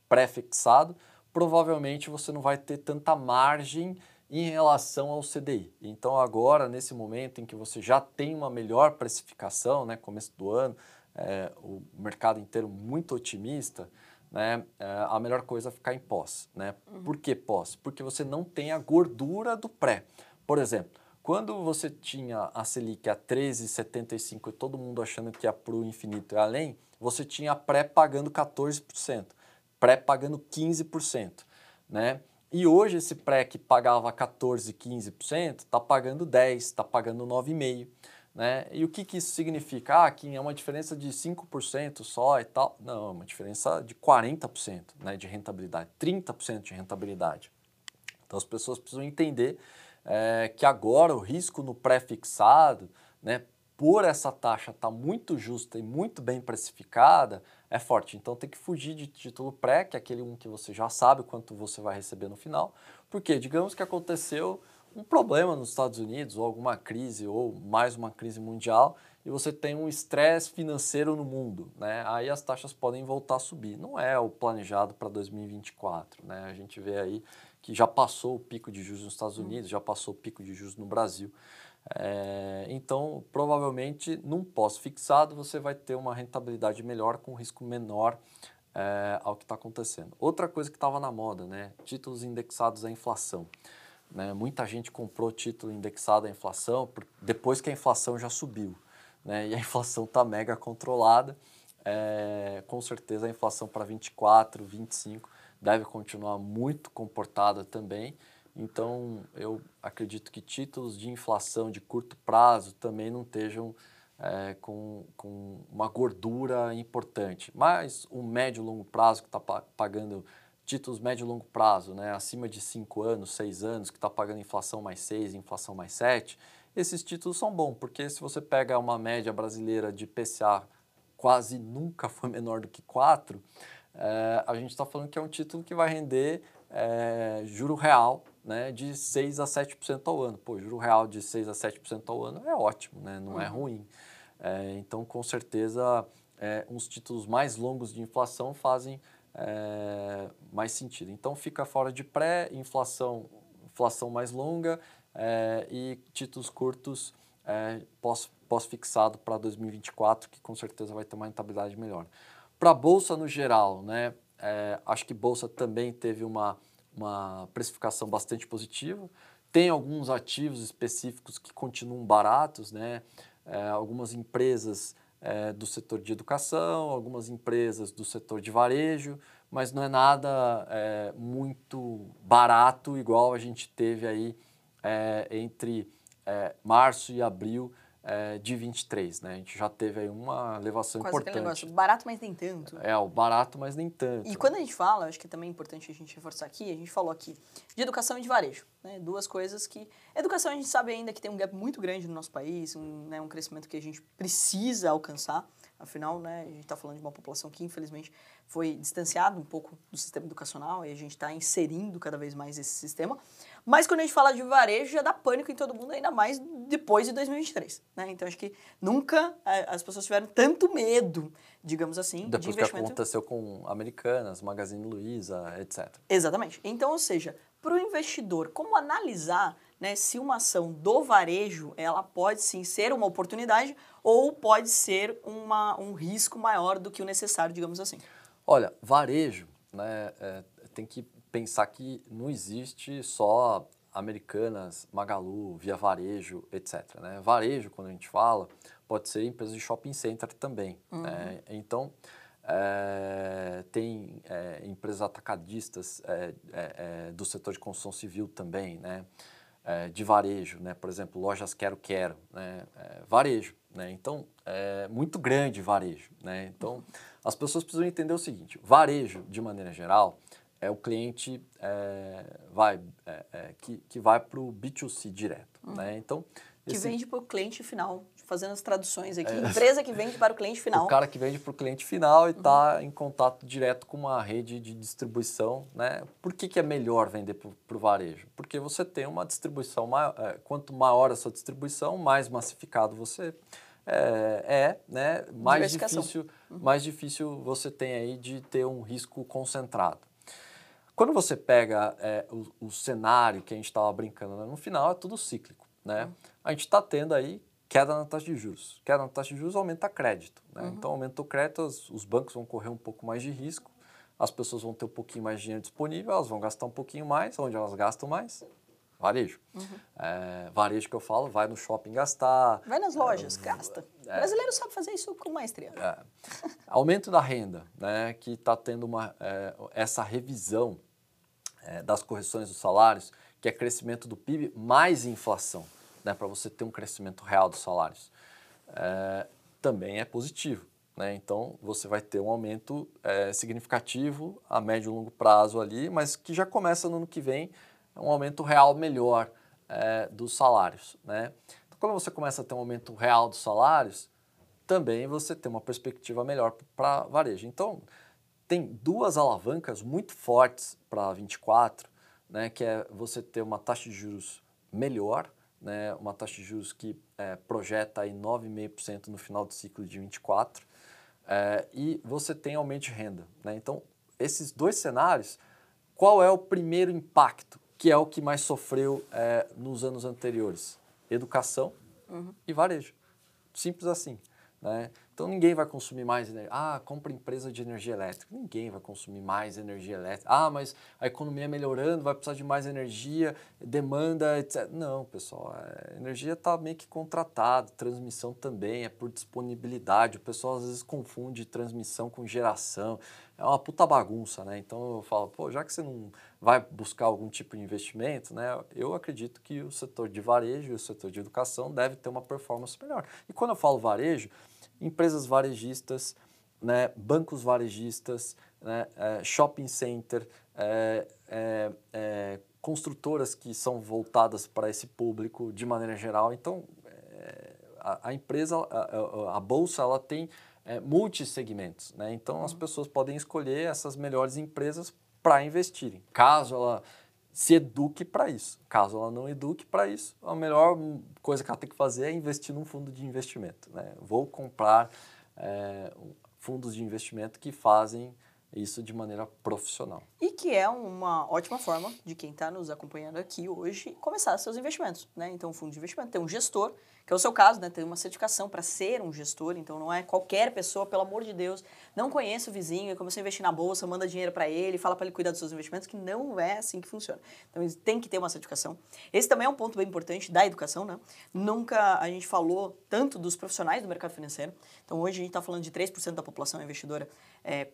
pré-fixado, provavelmente você não vai ter tanta margem em relação ao CDI. Então agora, nesse momento em que você já tem uma melhor precificação, né, começo do ano, é, o mercado inteiro muito otimista, né, é, a melhor coisa é ficar em pós. Né? Uhum. Por que pós? Porque você não tem a gordura do pré. Por exemplo, quando você tinha a Selic a 13,75 e todo mundo achando que ia para o infinito e além, você tinha a pré pagando 14%, pré pagando 15%, né? E hoje esse pré que pagava 14, 15%, está pagando 10, está pagando 9,5%. Né? E o que, que isso significa? Ah, que é uma diferença de 5% só e tal. Não, é uma diferença de 40% né, de rentabilidade, 30% de rentabilidade. Então as pessoas precisam entender é, que agora o risco no pré-fixado, né, por essa taxa estar tá muito justa e muito bem precificada, é forte. Então tem que fugir de título pré, que é aquele um que você já sabe quanto você vai receber no final, porque digamos que aconteceu um problema nos Estados Unidos, ou alguma crise, ou mais uma crise mundial, e você tem um estresse financeiro no mundo, né? Aí as taxas podem voltar a subir. Não é o planejado para 2024, né? A gente vê aí que já passou o pico de juros nos Estados Unidos, já passou o pico de juros no Brasil. É, então, provavelmente, num pós-fixado, você vai ter uma rentabilidade melhor com risco menor é, ao que está acontecendo. Outra coisa que estava na moda, né? Títulos indexados à inflação. Né? Muita gente comprou título indexado à inflação depois que a inflação já subiu. Né? E a (laughs) inflação está mega controlada. É, com certeza a inflação para 24, 25 deve continuar muito comportada também. Então, eu acredito que títulos de inflação de curto prazo também não estejam é, com, com uma gordura importante. Mas o médio e longo prazo que está pagando títulos médio e longo prazo, né, acima de 5 anos, 6 anos, que está pagando inflação mais 6, inflação mais 7, esses títulos são bons, porque se você pega uma média brasileira de PCA quase nunca (laughs) foi menor do que 4, é, a gente está falando que é um título que vai render é, juro real né, de 6 a 7% ao ano. Pô, juro real de 6 a 7% ao ano é ótimo, né, não é uhum. é ruim. É, então, com certeza, é, uns títulos mais longos de inflação fazem é, mais sentido. Então fica fora de pré, inflação, mais longa é, e títulos curtos é, pós, pós-fixado para 2024, que com certeza vai ter uma rentabilidade melhor. Para a Bolsa no geral, né, acho que Bolsa também teve uma, uma precificação bastante positiva. Tem alguns ativos específicos que continuam baratos, né? É, algumas empresas é, do setor de educação, algumas empresas do setor de varejo, mas não é nada é, muito barato igual a gente teve aí é, entre é, março e abril é, de 23, né? A gente já teve aí uma elevação Quase importante. aquele negócio, barato, mas nem tanto. É, o barato, mas nem tanto. E quando a gente fala, acho que também é importante a gente reforçar aqui, a gente falou aqui de educação e de varejo, né? Duas coisas que... Educação a gente sabe ainda que tem um gap muito grande no nosso país, um, né, um crescimento que a gente precisa alcançar, afinal, né, a gente está falando de uma população que infelizmente foi distanciada um pouco do sistema educacional e a gente está inserindo cada vez mais esse sistema. Mas quando a gente fala de varejo, já dá pânico em todo mundo, ainda mais depois de 2023. Né? Então, acho que nunca as pessoas tiveram tanto medo, digamos assim, Depois de investimento. que aconteceu com Americanas, Magazine Luiza, etc. Exatamente. Então, ou seja, para o investidor, como analisar né, se uma ação do varejo ela pode sim ser uma oportunidade ou pode ser uma, um risco maior do que o necessário, digamos assim? Olha, varejo, né, é, tem que pensar que não existe só Americanas, Magalu, Via Varejo, etc. Né? Varejo, quando a gente fala, pode ser empresa de shopping center também. Uhum. Né? Então, é, tem é, empresas atacadistas é, do setor de construção civil também, né? De varejo, né? por exemplo, lojas Quero Quero, né? varejo. Né? Então, é muito grande varejo. Né? Então, as pessoas precisam entender o seguinte, varejo, de maneira geral, é o cliente é, vai, é, é, que, que vai para o B2C direto. Uhum. Né? Então, que esse... vende para o cliente final, fazendo as traduções aqui. É. Empresa que vende para o cliente final. O cara que vende para o cliente final e está uhum. em contato direto com uma rede de distribuição. Né? Por que, que é melhor vender para o varejo? Porque você tem uma distribuição maior. É, quanto maior a sua distribuição, mais massificado você é, é né? mais, difícil, uhum. mais difícil você tem aí de ter um risco concentrado. Quando você pega é, o, o, cenário que a gente estava brincando né? no final, é tudo cíclico. Né? Uhum. A gente está tendo aí queda na taxa de juros. Queda na taxa de juros aumenta crédito. Né? Uhum. Então, aumenta o crédito, os, os bancos vão correr um pouco mais de risco, as pessoas vão ter um pouquinho mais de dinheiro disponível, elas vão gastar um pouquinho mais. Onde elas gastam mais? Varejo. Uhum. É, varejo que eu falo, vai no shopping gastar. Vai nas lojas, é, gasta. É, o brasileiro sabe fazer isso com maestria. É. Aumento da renda, né, que está tendo uma, é, essa revisão é, das correções dos salários, que é crescimento do PIB mais inflação, né, para você ter um crescimento real dos salários, é, também é positivo. Né? Então, você vai ter um aumento é, significativo a médio e longo prazo ali, mas que já começa no ano que vem, um aumento real melhor é, dos salários. Né? Então, quando você começa a ter um aumento real dos salários, também você tem uma perspectiva melhor para varejo. Então, tem duas alavancas muito fortes para 24, né, que é você ter uma taxa de juros melhor, né, uma taxa de juros que é, projeta aí 9,5% no final do ciclo de 24, é, e você tem aumento de renda. Né? Então, esses dois cenários, qual é o primeiro impacto, que é o que mais sofreu é, nos anos anteriores? Educação uhum. e varejo. Simples assim. Né? Então ninguém vai consumir mais energia. Ah, compra empresa de energia elétrica. Ninguém vai consumir mais energia elétrica. Ah, mas a economia é melhorando, vai precisar de mais energia, demanda, etc. Não, pessoal, a energia está meio que contratada, transmissão também, é por disponibilidade. O pessoal às vezes confunde transmissão com geração. É uma puta bagunça, né? Então eu falo, pô, já que você não vai buscar algum tipo de investimento, né? Eu acredito que o setor de varejo e o setor de educação deve ter uma performance melhor. E quando eu falo varejo, empresas varejistas, né, bancos varejistas, né, é, shopping center, é, é, construtoras que são voltadas para esse público de maneira geral. Então, a, a, empresa, a, a, bolsa, ela tem é, multissegmentos. Né? Então, as uhum. pessoas podem escolher essas melhores empresas para investirem. Caso ela se eduque para isso. Caso ela não eduque para isso, a melhor coisa que ela tem que fazer é investir num fundo de investimento. Né? Vou comprar é, fundos de investimento que fazem isso de maneira profissional. E que é uma ótima forma de quem está nos acompanhando aqui hoje começar seus investimentos. Né? Então, o fundo de investimento tem um gestor, que é o seu caso, né? tem uma certificação para ser um gestor, então não é qualquer pessoa, pelo amor de Deus, não conhece o vizinho e começa a investir na bolsa, manda dinheiro para ele, fala para ele cuidar dos seus investimentos, que não é assim que funciona. Então, tem que ter uma certificação. Esse também é um ponto bem importante da educação. Né? Nunca a gente falou tanto dos profissionais do mercado financeiro. Então, hoje a gente está falando de 3% da população investidora é,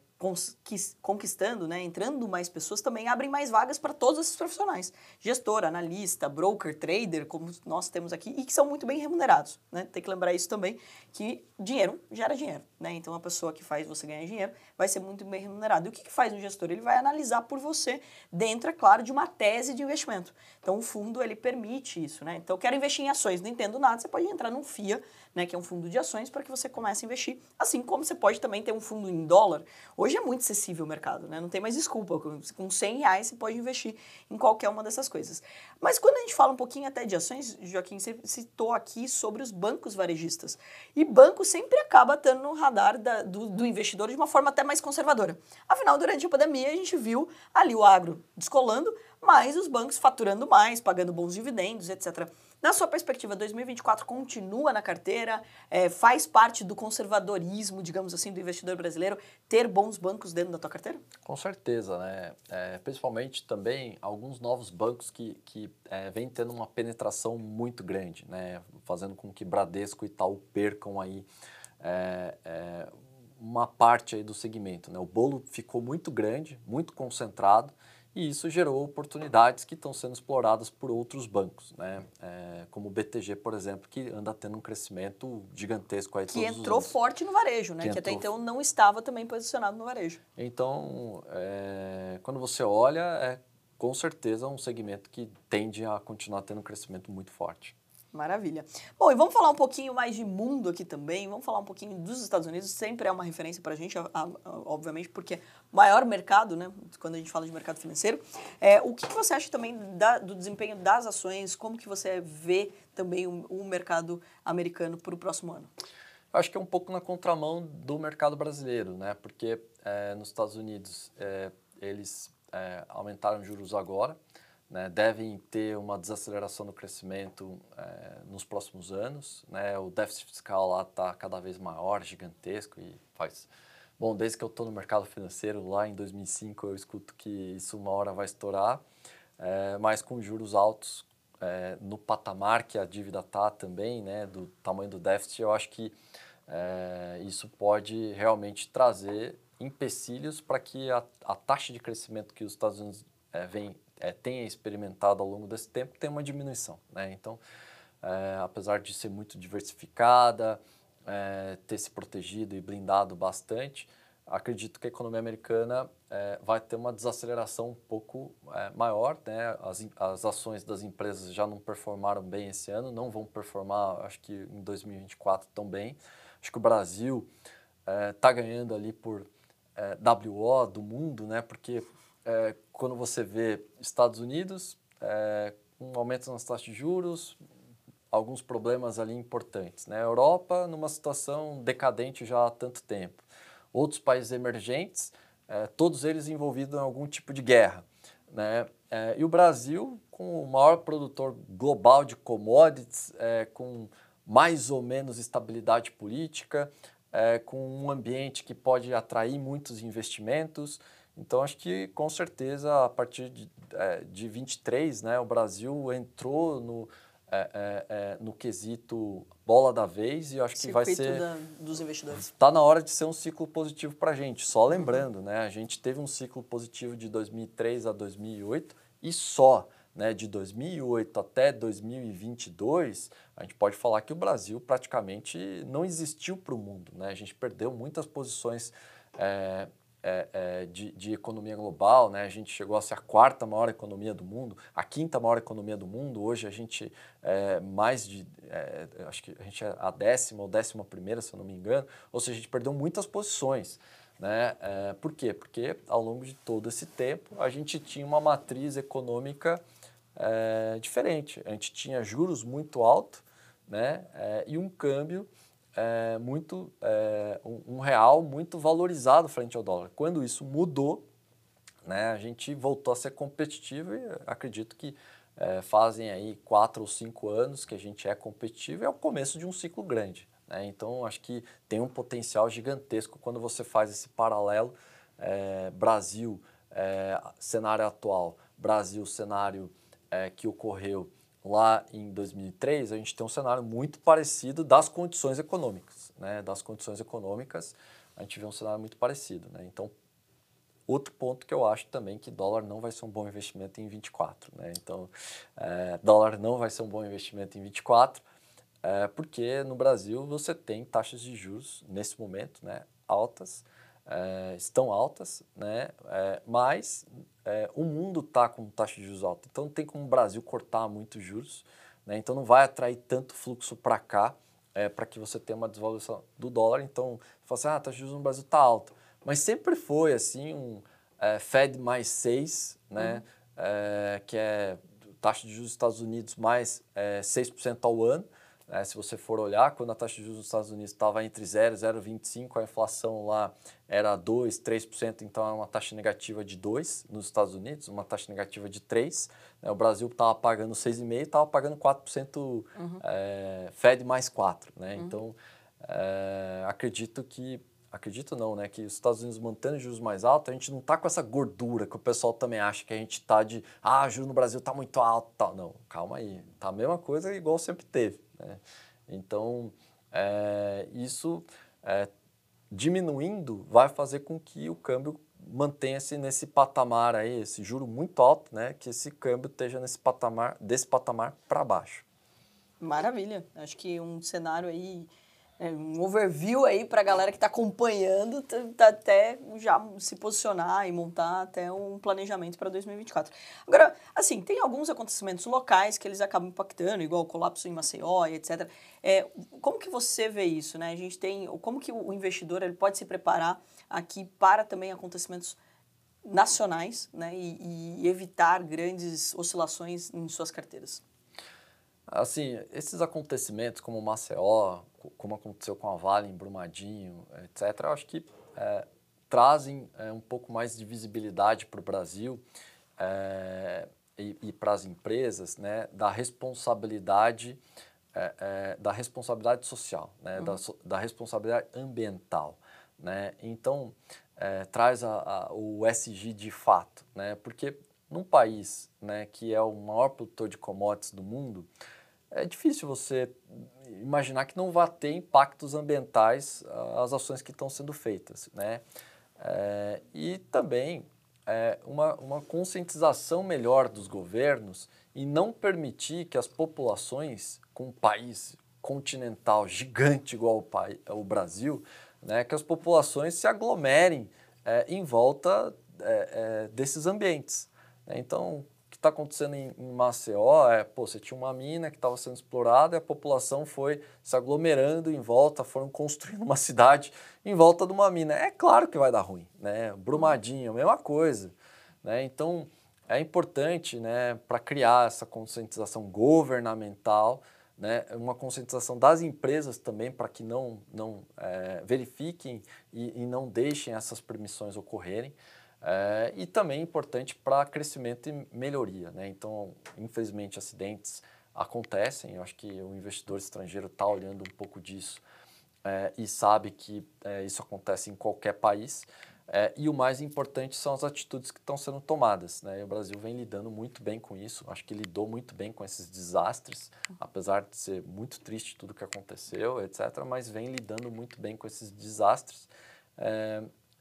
conquistando, né, entrando mais pessoas, também abrem mais vagas para todos esses profissionais. Gestor, analista, broker, trader, como nós temos aqui, e que são muito bem remunerados. Né? Tem que lembrar isso também, que dinheiro gera dinheiro. Né? Então, a pessoa que faz você ganhar dinheiro vai ser muito bem remunerado. E o que, que faz um gestor? Ele vai analisar por você dentro, é claro, de uma tese de investimento. Então, o fundo, ele permite isso. Né? Então, eu quero investir em ações, não entendo nada, você pode entrar num FIA, né, que é um fundo de ações, para que você comece a investir. Assim como você pode também ter um fundo em dólar. Hoje é muito acessível o mercado, né? não tem mais desculpa. Com 100 reais você pode investir em qualquer uma dessas coisas. Mas quando a gente fala um pouquinho até de ações, Joaquim, você citou aqui sobre os bancos varejistas. E banco sempre acaba estando no radar da, do, do investidor de uma forma até mais conservadora. Afinal, durante a pandemia, a gente viu ali o agro descolando, mas os bancos faturando mais, pagando bons dividendos, etc. Na sua perspectiva, 2024 continua na carteira? É, faz parte do conservadorismo, digamos assim, do investidor brasileiro ter bons bancos dentro da tua carteira? Com certeza, né? É, principalmente também alguns novos bancos que, que é, vêm tendo uma penetração muito grande, né? Fazendo com que Bradesco e Itaú percam aí é, é, uma parte aí do segmento, né? O bolo ficou muito grande, muito concentrado e isso gerou oportunidades que estão sendo exploradas por outros bancos, né? É, como o BTG, por exemplo, que anda tendo um crescimento gigantesco aí Que entrou forte no varejo, né? Que, que até então não estava também posicionado no varejo. Então, é, quando você olha, é com certeza um segmento que tende a continuar tendo um crescimento muito forte. Maravilha. Bom, e vamos falar um pouquinho mais de mundo aqui também. Vamos falar um pouquinho dos Estados Unidos. Sempre é uma referência para a gente, obviamente, porque maior mercado, né? Quando a gente fala de mercado financeiro. É, o que, que você acha também da, do desempenho das ações? Como que você vê também o, o mercado americano para o próximo ano? Eu acho que é um pouco na contramão do mercado brasileiro, né? Porque é, nos Estados Unidos é, eles é, aumentaram juros agora né, devem ter uma desaceleração no crescimento é, nos próximos anos. Né? O déficit fiscal lá está cada vez maior, gigantesco e faz... Bom, desde que eu estou no mercado financeiro, lá em 2005, eu escuto que isso uma hora vai estourar, é, mas com juros altos é, no patamar que a dívida está também, né, do tamanho do déficit, eu acho que isso pode realmente trazer empecilhos para que a, a, taxa de crescimento que os Estados Unidos vem é, tenha experimentado ao longo desse tempo tem uma diminuição. Né? Então, é, apesar de ser muito diversificada, é, ter se protegido e blindado bastante, acredito que a economia americana é, vai ter uma desaceleração um pouco é, maior. Né? As, as ações das empresas já não performaram bem esse ano, não vão performar, acho que em 2024 tão bem. Acho que o Brasil está é, ganhando ali por WO do mundo, né? porque é, quando você vê Estados Unidos é, com aumento nas taxas de juros, alguns problemas ali importantes. Né? Europa numa situação decadente já há tanto tempo. Outros países emergentes, é, todos eles envolvidos em algum tipo de guerra. Né? É, e o Brasil, com o maior produtor global de commodities, é, com mais ou menos estabilidade política, é, com um ambiente que pode atrair muitos investimentos. Então, acho que com certeza a partir de, é, de 23, né, o Brasil entrou no, é, é, é, no quesito bola da vez e eu acho que vai ser da, dos investidores. Está na hora de ser um ciclo positivo para a gente. Só lembrando, né, a gente teve um ciclo positivo de 2003 a 2008 e só. Né, de 2008 até 2022, a gente pode falar que o Brasil praticamente não existiu para o mundo. Né? A gente perdeu muitas posições é, é, é, de, de, economia global, né? A gente chegou a ser a quarta maior economia do mundo, a quinta maior economia do mundo. Hoje a gente é mais de, é, acho que a gente é a décima ou décima primeira, se eu não me engano. Ou seja, a gente perdeu muitas posições. Né? É, por quê? Porque ao longo de todo esse tempo a gente tinha uma matriz econômica é, diferente. A gente tinha juros muito altos né? e um câmbio é, muito é, um, um, real muito valorizado frente ao dólar. Quando isso mudou, né, a gente voltou a ser competitivo e acredito que é, fazem aí quatro ou cinco anos que a gente é competitivo, é o começo de um ciclo grande. Né? Então, acho que tem um potencial gigantesco quando você faz esse paralelo é, Brasil, é, cenário atual, Brasil, cenário é, que ocorreu lá em 2003, a gente tem um cenário muito parecido das condições econômicas. Né? Das condições econômicas, a gente vê um cenário muito parecido. Né? Então, Outro ponto que eu acho também que dólar não vai ser um bom investimento em 24, né? Então, é, dólar não vai ser um bom investimento em 24, é, porque no Brasil você tem taxas de juros nesse momento, né? Altas, é, estão altas, né? É, mas é, o mundo está com taxa de juros alta, então não tem como o Brasil cortar muito juros, né? Então não vai atrair tanto fluxo para cá, é, para que você tenha uma desvalorização do dólar. Então, você fala assim, ah, a taxa de juros no Brasil está alta mas sempre foi assim um Fed mais 6, né? Uhum. É, que é taxa de juros dos Estados Unidos mais é, 6% ao ano. É, se você for olhar, quando a taxa de juros dos Estados Unidos estava entre 0 e 0,25, a inflação lá era 2, 3%, então era uma taxa negativa de 2 nos Estados Unidos, uma taxa negativa de 3. Né? O Brasil estava pagando 6,5%, estava pagando 4% uhum. é, Fed mais 4%. Né? Uhum. Então, é, acredito que acredito não, né, que os Estados Unidos mantendo juros mais altos, a gente não está com essa gordura que o pessoal também acha que a gente está de, ah, juros no Brasil está muito alto, tal. Não, calma aí, tá a mesma coisa igual sempre teve, né? Então, é, isso é, diminuindo vai fazer com que o câmbio mantenha-se nesse patamar aí, esse juro muito alto, né, que esse câmbio esteja nesse patamar, desse patamar para baixo. Maravilha, acho que um cenário aí é, um overview aí para a galera que está acompanhando tá, até já se posicionar e montar até um planejamento para 2024. Agora, assim, tem alguns acontecimentos locais que eles acabam impactando, igual o colapso em Maceió e etc. É, como que você vê isso, né? A gente tem, como que o investidor ele pode se preparar aqui para também acontecimentos nacionais, né? e, e evitar grandes oscilações em suas carteiras? Assim, esses acontecimentos como Maceió, como aconteceu com a Vale em Brumadinho, etc., eu acho que é, trazem é, um pouco mais de visibilidade para o Brasil é, e, e para as empresas né, da responsabilidade é, é, da responsabilidade social, né, uhum. da, da, responsabilidade ambiental. Né? Então, é, traz a, a, o SG de fato, né? porque num país né, que é o maior produtor de commodities do mundo, é difícil você imaginar que não vai ter impactos ambientais ah, as ações que estão sendo feitas, né? É, e também é, uma, uma conscientização melhor dos governos e não permitir que as populações com um país continental gigante igual o, o Brasil, né, que as populações se aglomerem é, em volta é, é, desses ambientes. Né? Então, está acontecendo em, em Maceió é, pô, você tinha uma mina que estava sendo explorada e a população foi se aglomerando em volta, foram construindo uma (laughs) cidade em volta de uma mina. É claro que vai dar ruim, né? Brumadinho, mesma coisa, né? Então, é importante, né, para criar essa conscientização governamental, né, uma conscientização das empresas também para que não, não é, verifiquem e, e não deixem essas permissões ocorrerem. É, e também importante para crescimento e melhoria. Né? Então, infelizmente, acidentes acontecem. Eu acho que o investidor estrangeiro está olhando um pouco disso é, e sabe que é, isso acontece em qualquer país. É, e o mais importante são as atitudes que estão sendo tomadas. Né? E o Brasil vem lidando muito bem com isso. Acho que lidou muito bem com esses desastres, apesar de ser muito triste tudo que aconteceu, etc. Mas vem lidando muito bem com esses desastres.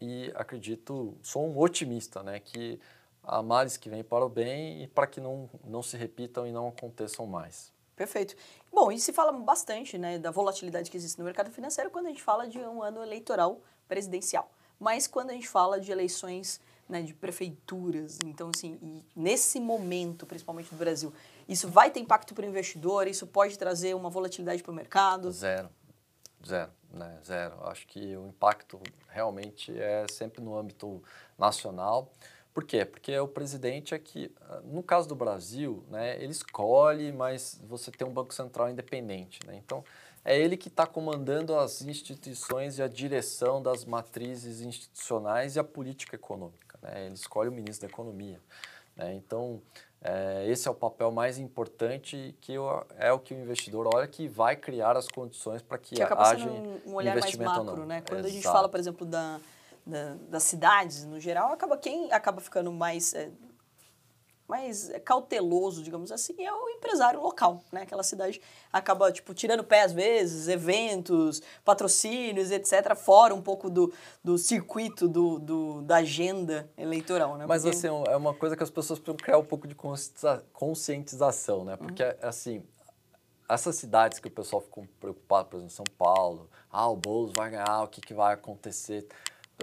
E acredito, sou um otimista, né, que há males que vêm para o bem e para que não, não se repitam e não aconteçam mais. Perfeito. Bom, e se fala bastante né, da volatilidade que existe no mercado financeiro quando a gente fala de um ano eleitoral presidencial. Mas quando a gente fala de eleições né, de prefeituras, então assim, nesse momento, principalmente do Brasil, isso vai ter impacto para o investidor? Isso pode trazer uma volatilidade para o mercado? Zero. Zero né? Zero. Acho que o impacto realmente é sempre no âmbito nacional. Por quê? Porque o presidente é que, no caso do Brasil, né, ele escolhe, mas você tem um Banco Central independente. Né? Então, é ele que está comandando as instituições e a direção das matrizes institucionais e a política econômica. Né? Ele escolhe o ministro da Economia. Né? Então, é, esse é o papel mais importante que eu, é o que o investidor olha que vai criar as condições para que, que haja um, um olhar mais macro, né? Quando Exato. a gente fala, por exemplo, da, da, das cidades no geral, acaba quem acaba ficando mais é, mais cauteloso, digamos assim, é o empresário local, né? Aquela cidade acaba, tipo, tirando pé às vezes, eventos, patrocínios, etc., fora um pouco do, do circuito, do, do da agenda eleitoral, né? Mas, Porque... assim, é uma coisa que as pessoas precisam criar um pouco de conscientização, né? Porque, uhum. assim, essas cidades que o pessoal ficou preocupado, por exemplo, São Paulo, ah, o Boulos vai ganhar, o que, que vai acontecer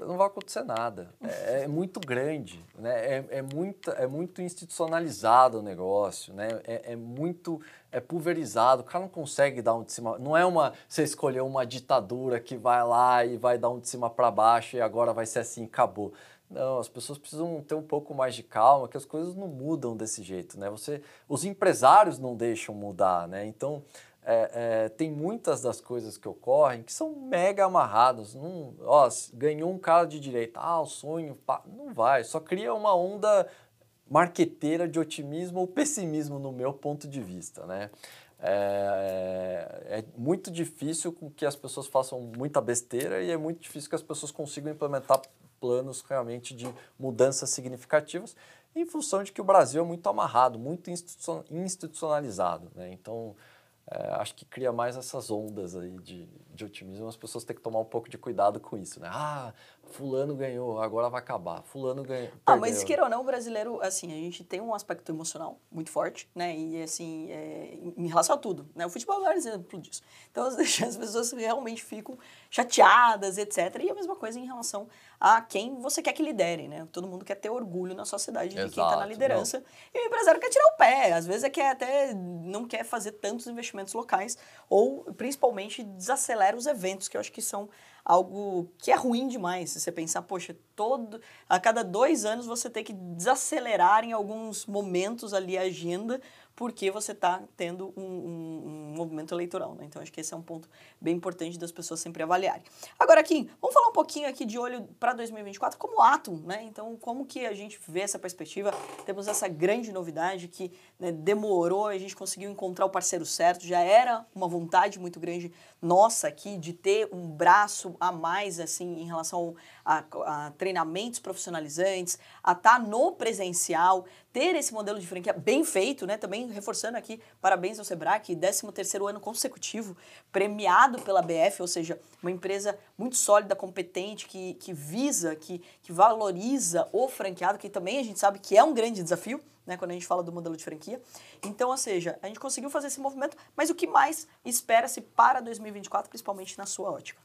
não vai acontecer nada. É, é muito grande, né? É, é, muito, é muito institucionalizado o negócio, né? É, é, muito é pulverizado. O cara não consegue dar um de cima. Não é uma você escolher uma ditadura que vai lá e vai dar um de cima para baixo e agora vai ser assim, acabou. Não, as pessoas precisam ter um pouco mais de calma, que as coisas não mudam desse jeito, né? Você, os empresários não deixam mudar, né? Então é, é, tem muitas das coisas que ocorrem que são mega amarradas. Não, ó, ganhou um cara de direita, ah, o sonho, pá, não vai. Só cria uma onda marqueteira de otimismo ou pessimismo no meu ponto de vista, né? É, é, é muito difícil que as pessoas façam muita besteira e é muito difícil que as pessoas consigam implementar planos realmente de mudanças significativas em função de que o Brasil é muito amarrado, muito institucionalizado, né? Então, é, acho que cria mais essas ondas aí de, de otimismo. As pessoas têm que tomar um pouco de cuidado com isso, né? Ah, fulano ganhou, agora vai acabar. Fulano ganhou. Ah, mas queira ou não, o brasileiro, assim, a gente tem um aspecto emocional muito forte, né? E, assim, é, em relação a tudo, né? O futebol é maior exemplo disso. Então, (laughs) as pessoas realmente ficam chateadas, etc. E a mesma coisa em relação a quem você quer que lidere, né? Todo mundo quer ter orgulho na sua cidade de Exato, quem está na liderança. Não. E o empresário quer tirar o pé, às vezes é que até não quer fazer tantos investimentos locais ou principalmente desacelera os eventos, que eu acho que são algo que é ruim demais. Se você pensar, poxa, todo a cada dois anos você tem que desacelerar em alguns momentos ali a agenda porque você está tendo um, um, um, movimento eleitoral. Né? Então, acho que esse é um ponto bem importante das pessoas sempre avaliarem. Agora, Kim, vamos falar um pouquinho aqui de olho para 2024 como Atom, né? Então, como que a gente vê essa perspectiva? Temos essa grande novidade que né, demorou, a gente conseguiu encontrar o parceiro certo, já era uma vontade muito grande nossa aqui de ter um braço a mais, assim, em relação a, a treinamentos profissionalizantes, a estar tá no presencial, ter esse modelo de franquia bem feito, né? Também reforçando aqui, parabéns ao Sebrae, 13 terceiro ano consecutivo, premiado pela BF, ou seja, uma empresa muito sólida, competente, que, que visa, que, que valoriza o franqueado, que também a gente sabe que é um grande desafio, né, quando a gente fala do modelo de franquia. Então, ou seja, a gente conseguiu fazer esse movimento, mas o que mais espera-se para 2024, principalmente na sua ótica?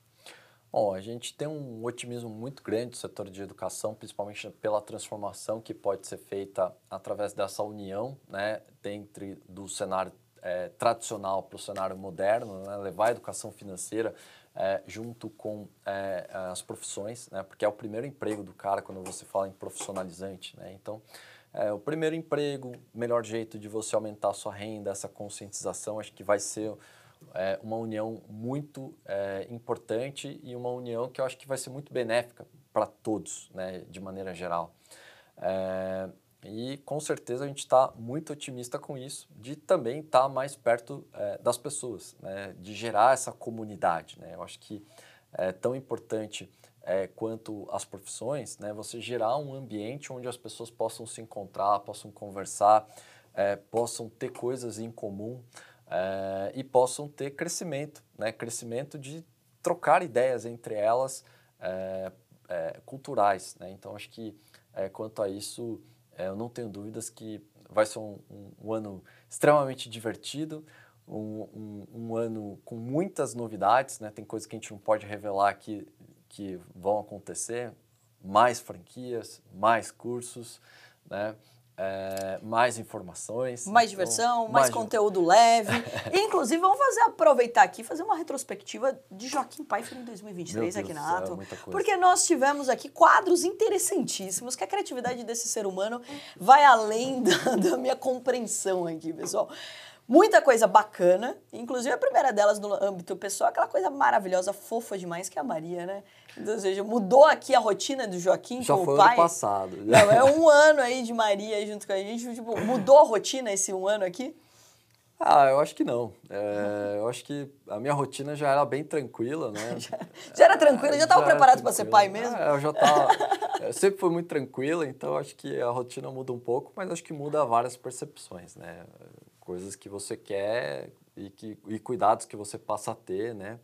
Bom, a gente tem um otimismo muito grande do setor de educação, principalmente pela transformação que pode ser feita através dessa união, né, dentre do cenário é, tradicional para o cenário moderno, né, levar a educação financeira é, junto com é, as profissões, né, porque é o primeiro emprego do cara quando você fala em profissionalizante, né, então é, o primeiro emprego, melhor jeito de você aumentar a sua renda, essa conscientização, acho que vai ser é, uma união muito é, importante e uma união que eu acho que vai ser muito benéfica para todos, né, de maneira geral. É, e com certeza a gente está muito otimista com isso, de também estar tá mais perto é, das pessoas, né, de gerar essa comunidade. Né? Eu acho que é tão importante é, quanto as profissões, né, você gerar um ambiente onde as pessoas possam se encontrar, possam conversar, é, possam ter coisas em comum é, e possam ter crescimento, né? crescimento de trocar ideias entre elas é, é, culturais. Né? Então, acho que é, quanto a isso, eu não tenho dúvidas que vai ser um, um, um ano extremamente divertido, um, um, ano com muitas novidades, né? tem coisas que a gente não pode revelar aqui que vão acontecer, mais franquias, mais cursos, né? É, mais informações. Mais então, diversão, mais, mais conteúdo leve. (laughs) inclusive, vamos fazer aproveitar aqui fazer uma retrospectiva de Joaquim Pfeiffer em 2023 aqui na Ato. Porque nós tivemos aqui quadros interessantíssimos, que a criatividade desse ser humano vai além (laughs) da, da minha compreensão aqui, pessoal. Muita coisa bacana, inclusive a primeira delas no âmbito pessoal, aquela coisa maravilhosa, fofa demais, que é a Maria, né? Ou seja, mudou aqui a rotina do Joaquim Já com foi o pai. ano passado. Não, é um (laughs) ano aí de Maria junto com a gente. Tipo, mudou a rotina esse um ano aqui? Ah, eu acho que não. É, eu acho que a minha rotina já era bem tranquila, né? (laughs) Já era tranquilo? Já estava preparado para ser pai tranquila. mesmo? É, eu já estava. eu sempre fui muito tranquila, então acho que a rotina muda um pouco, mas acho que muda várias percepções, né? Coisas que você quer e, que, e cuidados que você passa a ter, né?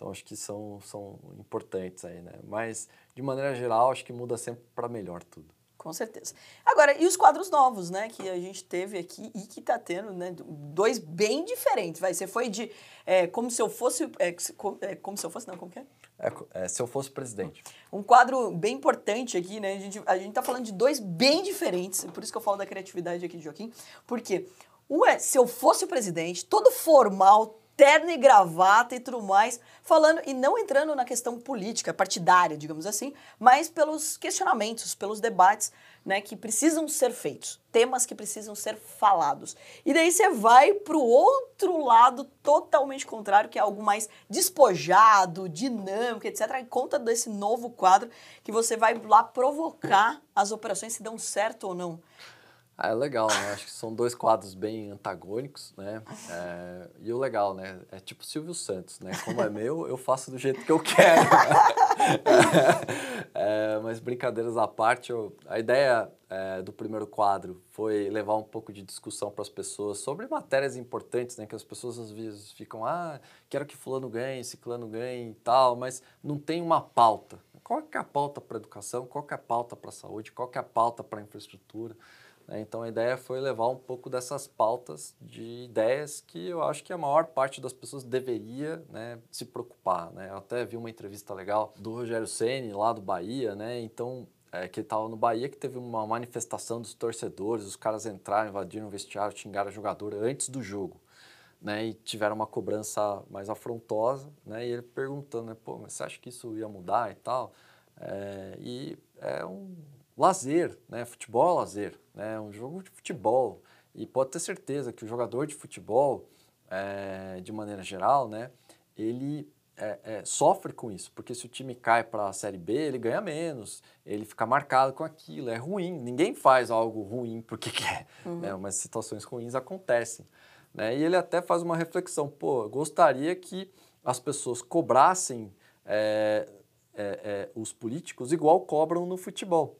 Então acho que são, são importantes aí, né? Mas de maneira geral, acho que muda sempre para melhor tudo. Com certeza. Agora, e os quadros novos, né? Que a gente teve aqui e que tá tendo, né? Dois bem diferentes. Vai, você foi de é, como se eu fosse. É, como, é, como se eu fosse, não, como que é? É, é, se eu fosse presidente. Um quadro bem importante aqui, né? A gente, a gente tá falando de dois bem diferentes, por isso que eu falo da criatividade aqui de Joaquim, porque um é se eu fosse o presidente, todo formal, terno e gravata e tudo mais, falando e não entrando na questão política, partidária, digamos assim, mas pelos questionamentos, pelos debates, né, que precisam ser feitos, temas que precisam ser falados. E daí você vai para o outro lado totalmente contrário, que é algo mais despojado, dinâmico, etc. E conta desse novo quadro que você vai lá provocar as operações se dão certo ou não. Ah, é legal, né? Acho que são dois quadros bem antagônicos, né? É, e o legal, né? É tipo Silvio Santos, né? Como é meu, eu faço do jeito que eu quero. (laughs) é, mas brincadeiras à parte, eu, a ideia é, do primeiro quadro foi levar um pouco de discussão para as pessoas sobre matérias importantes, né? Que as pessoas às vezes ficam, ah, quero que fulano ganhe, ciclano ganhe e tal, mas não tem uma pauta. Qual é a pauta para educação? Qual é a pauta para saúde? Qual é a pauta para infraestrutura? Né? Então a ideia foi levar um pouco dessas pautas de ideias que eu acho que a maior parte das pessoas deveria né, se preocupar. Né? Eu até vi uma entrevista legal do Rogério Ceni lá do Bahia, né? Então é, que ele estava no Bahia, que teve uma manifestação dos torcedores, os caras entraram, invadiram o vestiário, xingaram o jogador antes do jogo. Né, e tiveram uma cobrança mais afrontosa, né, e ele perguntando, né, pô, mas você acha que isso ia mudar e tal? É, e é um lazer, né, futebol é lazer, né, um jogo de futebol, e pode ter certeza que o jogador de futebol, é, de maneira geral, né, ele é, é, sofre com isso, porque se o time cai para a Série B, ele ganha menos, ele fica marcado com aquilo, é ruim. Ninguém faz algo ruim porque (laughs) quer, uhum. né? mas situações ruins acontecem. Né? E ele até faz uma reflexão, pô, gostaria que as pessoas cobrassem é, é, os políticos igual cobram no futebol.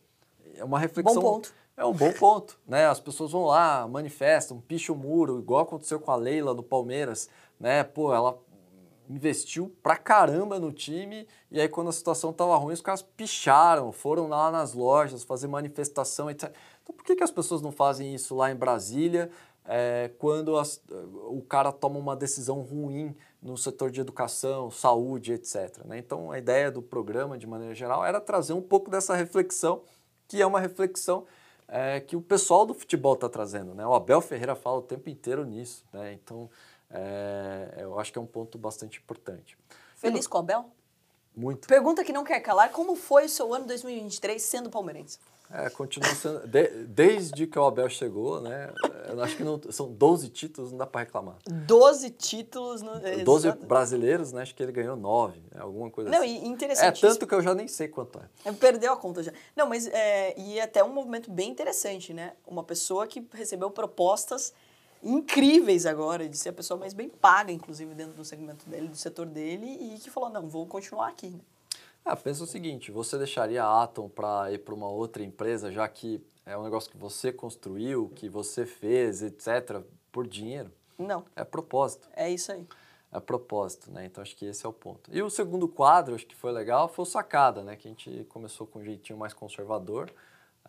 É uma reflexão... Bom ponto. É um bom ponto, né? As pessoas vão lá, manifestam, picham o muro, igual aconteceu com a Leila no Palmeiras, né? Pô, ela investiu pra caramba no time e aí quando a situação tava ruim, os caras picharam, foram lá nas lojas fazer manifestação, etc. Então por que, que as pessoas não fazem isso lá em Brasília é, quando as, o cara toma uma decisão ruim no setor de educação, saúde, etc. Né? Então a ideia do programa, de maneira geral, era trazer um pouco dessa reflexão, que é uma reflexão é, que o pessoal do futebol está trazendo. Né? O Abel Ferreira fala o tempo inteiro nisso. Né? Então é, eu acho que é um ponto bastante importante. Feliz com o Abel? Muito. Pergunta que não quer calar: como foi o seu ano 2023 sendo palmeirense? É, continua sendo. De, desde que o Abel chegou, né? Eu acho que não, são 12 títulos, não dá para reclamar. 12 títulos. No, 12 exato. brasileiros, né? Acho que ele ganhou 9, alguma coisa não, assim. Não, interessante. É tanto que eu já nem sei quanto é. Perdeu a conta já. Não, mas. É, e é até um movimento bem interessante, né? Uma pessoa que recebeu propostas incríveis agora, de ser a pessoa mais bem paga, inclusive, dentro do segmento dele, do setor dele, e que falou, não, vou continuar aqui. Ah, pensa o seguinte, você deixaria a Atom para ir para uma outra empresa, já que é um negócio que você construiu, que você fez, etc., por dinheiro? Não. É propósito. É isso aí. É propósito, né? Então acho que esse é o ponto. E o segundo quadro, acho que foi legal, foi o Sacada, né? Que a gente começou com um jeitinho mais conservador.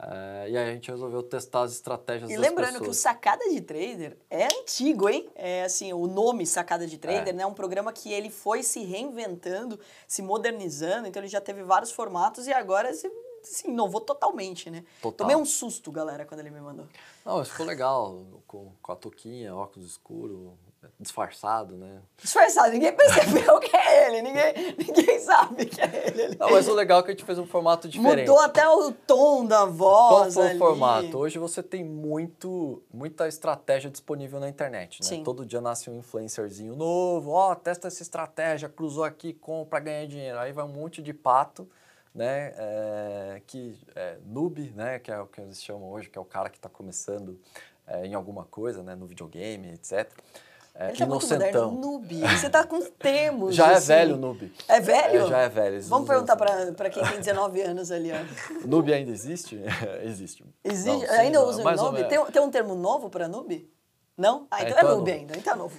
É, e aí a gente resolveu testar as estratégias E das lembrando pessoas. que o Sacada de Trader é antigo, hein? É assim, o nome Sacada de Trader, é. né? Um programa que ele foi se reinventando, se modernizando, então ele já teve vários formatos e agora se assim, inovou totalmente, né? Total. Tomei um susto, galera, quando ele me mandou. Não, mas ficou legal, com, com a touquinha, óculos escuros, disfarçado, né? Disfarçado, ninguém percebeu (laughs) que é ele, ninguém, ninguém sabe que é ele. Não, mas o legal é que a gente fez um formato diferente. Mudou até o tom da voz. Qual foi o formato? Hoje você tem muito, muita estratégia disponível na internet, né? Sim. Todo dia nasce um influencerzinho novo, ó, testa essa estratégia, cruzou aqui, compra, ganha dinheiro. Aí vai um monte de pato, né? é, que é, noob, né? Que é o que eles chamam hoje, que é o cara que está começando é, em alguma coisa, né? No videogame, etc. É, Ele tá muito moderno. inocentão. Noob. Você tá com termos. Já é assim. velho o noob. É velho? É, já é velho. Vamos usam perguntar pra, pra quem tem 19 anos ali, ó. (laughs) Noob ainda existe? (laughs) existe. Existe, Não, ainda usa o noob? Tem, tem um termo novo pra noob? Não? Ah, É, então é, então é noob ainda, então é novo.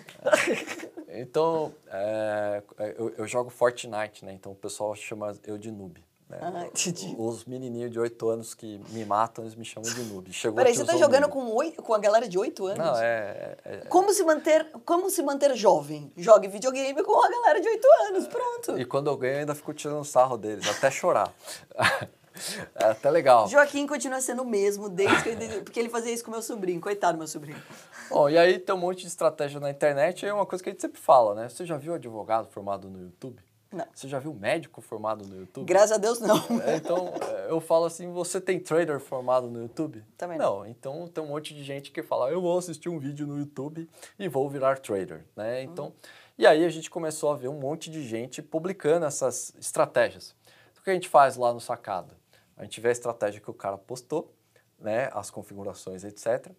Então, é, eu, eu jogo Fortnite, né? Então o pessoal chama eu de noob. Né? Ah, entendi. Os menininhos de 8 anos que me matam, eles me chamam de noob. Chegou Peraí, você tá jogando noob. com, oito, com a galera de 8 anos? Não, é... é- Como se manter, como se manter jovem? Jogue videogame com a galera de 8 anos, pronto. E quando eu ganho, eu ainda fico tirando sarro deles, até chorar. (laughs) é até legal. Joaquim continua sendo o mesmo desde que eu, porque ele fazia isso com meu sobrinho, coitado do meu sobrinho. Bom, e aí tem um monte de estratégia na internet, e é uma coisa que a gente sempre fala, né? Você já viu advogado formado no YouTube? Não. Você já viu médico formado no YouTube? Graças a Deus não. É, Então, é, eu falo assim, você tem trader formado no YouTube? Também não. Então, tem um monte de gente que fala, eu vou assistir um vídeo no YouTube e vou virar trader, né? Então, e aí a gente começou a ver um monte de gente publicando essas estratégias. Então, o que a gente faz lá no Sacada? A gente vê a estratégia que o cara postou, né? As configurações, etc.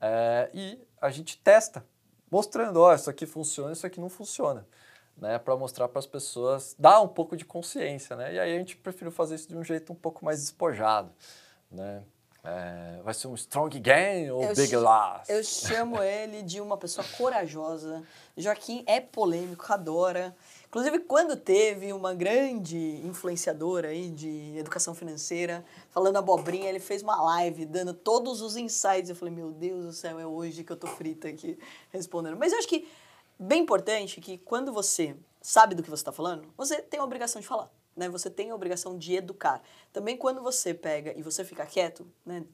é, e a gente testa, mostrando, ó, isso aqui funciona, isso aqui não funciona né, para mostrar para as pessoas, dar um pouco de consciência, né? E aí a gente preferiu fazer isso de um jeito um pouco mais despojado, né? É, vai ser um strong game ou Eu big loss? Eu chamo ele de uma pessoa corajosa. Joaquim é polêmico, adora. Inclusive, quando teve uma grande influenciadora aí de educação financeira falando abobrinha, ele fez uma live dando todos os insights. Eu falei, meu Deus do céu, é hoje que eu tô frita aqui respondendo. Mas eu acho que bem importante que quando você sabe do que você está falando, você tem a obrigação de falar. Né? Você tem a obrigação de educar. Também quando você pega e você fica quieto, né?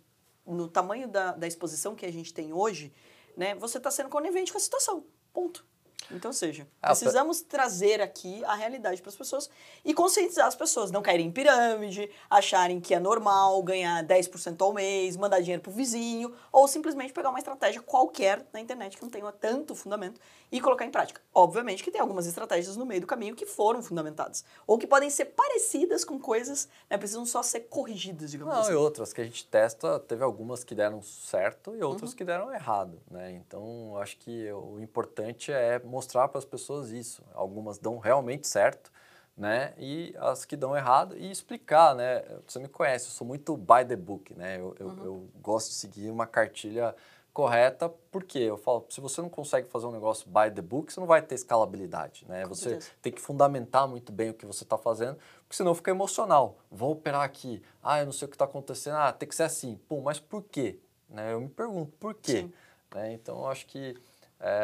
no tamanho da, da exposição que a gente tem hoje, né? você está sendo conivente com a situação. Ponto. Então, ou seja, Ah, precisamos trazer aqui a realidade para as pessoas e conscientizar as pessoas, não caírem em pirâmide, acharem que é normal ganhar 10% ao mês, mandar dinheiro pro vizinho, ou simplesmente pegar uma estratégia qualquer na internet que não tenha tanto fundamento e colocar em prática. Obviamente que tem algumas estratégias no meio do caminho que foram fundamentadas, ou que podem ser parecidas com coisas, né, precisam só ser corrigidas, digamos Não, assim. e outras que a gente testa, teve algumas que deram certo e outras Uhum. que deram errado, né? Então, acho que o importante é mostrar para as pessoas isso. Algumas dão realmente certo, né? E as que dão errado e explicar, né? Você me conhece, eu sou muito by the book, né? Eu, eu, Uhum. eu gosto de seguir uma cartilha correta, porque eu falo, se você não consegue fazer um negócio by the book, você não vai ter escalabilidade, né? Com você certeza. tem que fundamentar muito bem o que você está fazendo, porque senão fica emocional. Vou operar aqui, ah, eu não sei o que está acontecendo, ah, tem que ser assim. Pô, mas por quê? Né? Eu me pergunto, por quê? Né? Então, eu acho que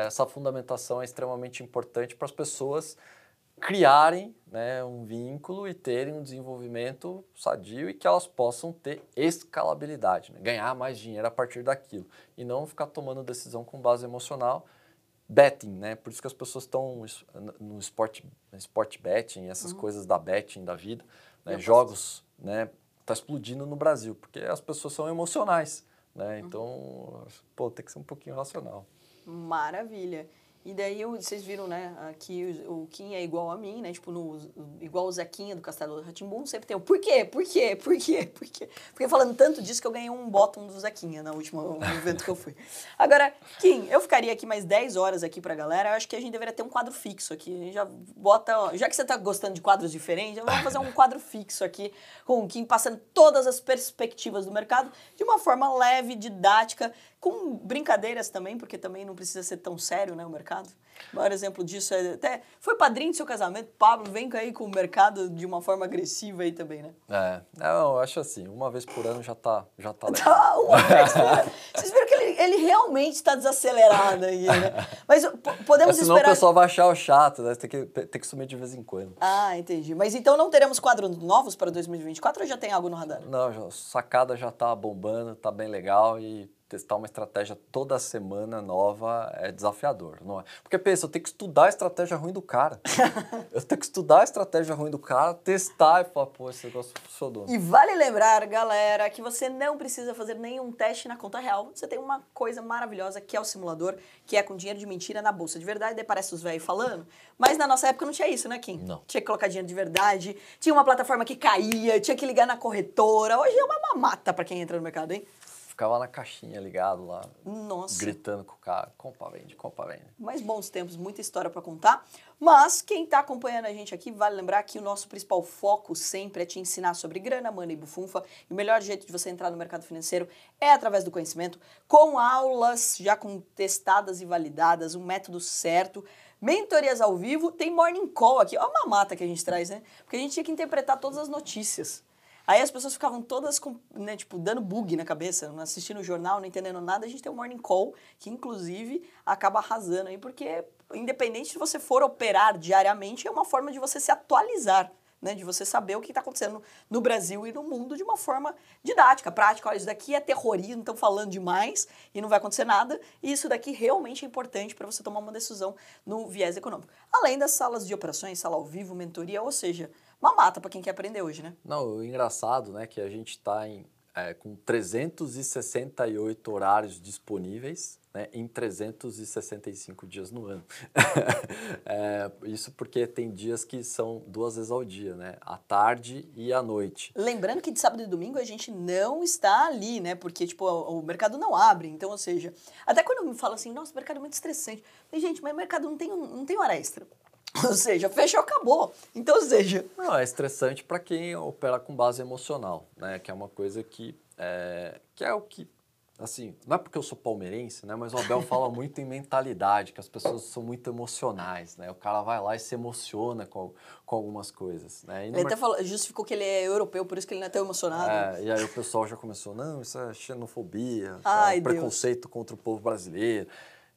essa fundamentação é extremamente importante para as pessoas criarem né, um vínculo e terem um desenvolvimento sadio e que elas possam ter escalabilidade, né? ganhar mais dinheiro a partir daquilo e não ficar tomando decisão com base emocional, betting, né? Por isso que as pessoas estão es- no esporte, sport betting, essas coisas da betting da vida, né? Jogos, né? Tá explodindo no Brasil porque as pessoas são emocionais, né? Então, pô, tem que ser um pouquinho racional. Maravilha. E daí eu- vocês viram, né, aqui o, Kim é igual a mim, né? Tipo, no, igual o Zequinha do Castelo do Ratimbum, sempre tem o por quê? Por quê? Por quê? Por quê? Porque falando tanto disso que eu ganhei um bottom do Zequinha na última evento que eu fui. Agora, Kim, eu ficaria aqui mais 10 horas aqui pra galera. Eu acho que a gente deveria ter um quadro fixo aqui. A gente já bota, ó, já que você tá gostando de quadros diferentes, vamos fazer um quadro fixo aqui com o Kim passando todas as perspectivas do mercado de uma forma leve, didática, com brincadeiras também, porque também não precisa ser tão sério, né, o mercado. O maior exemplo disso é até foi padrinho do seu casamento, Pablo, vem aí com o mercado de uma forma agressiva aí também, né? É, não, eu acho assim, uma vez por ano já tá, já tá legal. Tá, uma vez por ano. (laughs) Vocês viram que ele, ele realmente está desacelerado aí, né? Mas po- podemos Senão esperar... o pessoal vai achar o chato, né? Tem que, tem que sumir de vez em quando. Ah, entendi. Mas então não teremos quadros novos para 2024 ou já tem algo no radar? Não, já- sacada já tá bombando, tá bem legal e testar uma estratégia toda semana nova é desafiador, não é? Porque pensa, eu tenho que estudar a estratégia ruim do cara. (laughs) eu tenho que estudar a estratégia ruim do cara, testar e falar, pô, esse negócio funcionou. E vale lembrar, galera, que você não precisa fazer nenhum teste na conta real. Você tem uma coisa maravilhosa que é o simulador, que é com dinheiro de mentira na bolsa de verdade, daí parece os velhos falando. Mas na nossa época não tinha isso, né, Kim? Não. Tinha que colocar dinheiro de verdade, tinha uma plataforma que caía, tinha que ligar na corretora. Hoje é uma mamata para quem entra no mercado, hein? Ficava na caixinha ligado lá, Nossa. gritando com o cara, compra, vende, compra, vende. mais bons tempos, muita história para contar. Mas quem está acompanhando a gente aqui, vale lembrar que o nosso principal foco sempre é te ensinar sobre grana, mana e bufunfa. E o melhor jeito de você entrar no mercado financeiro é através do conhecimento, com aulas já contestadas e validadas, um método certo. Mentorias ao vivo, tem morning call aqui. Olha a mamata que a gente traz, né? Porque a gente tinha que interpretar todas as notícias. Aí as pessoas ficavam todas, com, né, tipo, dando bug na cabeça, não assistindo o jornal, não entendendo nada. A gente tem o Morning Call, que inclusive acaba arrasando aí, porque independente de você for operar diariamente, é uma forma de você se atualizar. Né, de você saber o que está acontecendo no Brasil e no mundo de uma forma didática, prática. Olha, isso daqui é terrorismo, estão falando demais e não vai acontecer nada. E isso daqui realmente é importante para você tomar uma decisão no viés econômico. Além das salas de operações, sala ao vivo, mentoria, ou seja, uma mata para quem quer aprender hoje, né? Não, o engraçado, né, que a gente está é, com 368 horários disponíveis né, em 365 dias no ano. (laughs) é, isso porque tem dias que são duas vezes ao dia, né? À tarde e à noite. Lembrando que de sábado e domingo a gente não está ali, né? Porque, tipo, o, o mercado não abre. Então, ou seja, até quando me fala assim, nossa, o mercado é muito estressante. Mas, gente, mas o mercado não tem, não tem hora extra. (laughs) Ou seja, fechou, acabou. Então, ou seja... Não, é estressante para quem opera com base emocional, né? Que é uma coisa que é, que é o que assim, não é porque eu sou palmeirense, né? Mas o Abel fala (laughs) muito em mentalidade, que as pessoas são muito emocionais, né? O cara vai lá e se emociona com, com algumas coisas, né? ele até falou, justificou que ele é europeu, por isso que ele não é tão emocionado. É, e aí o pessoal já começou, não, isso é xenofobia, Ai, é preconceito contra o povo brasileiro.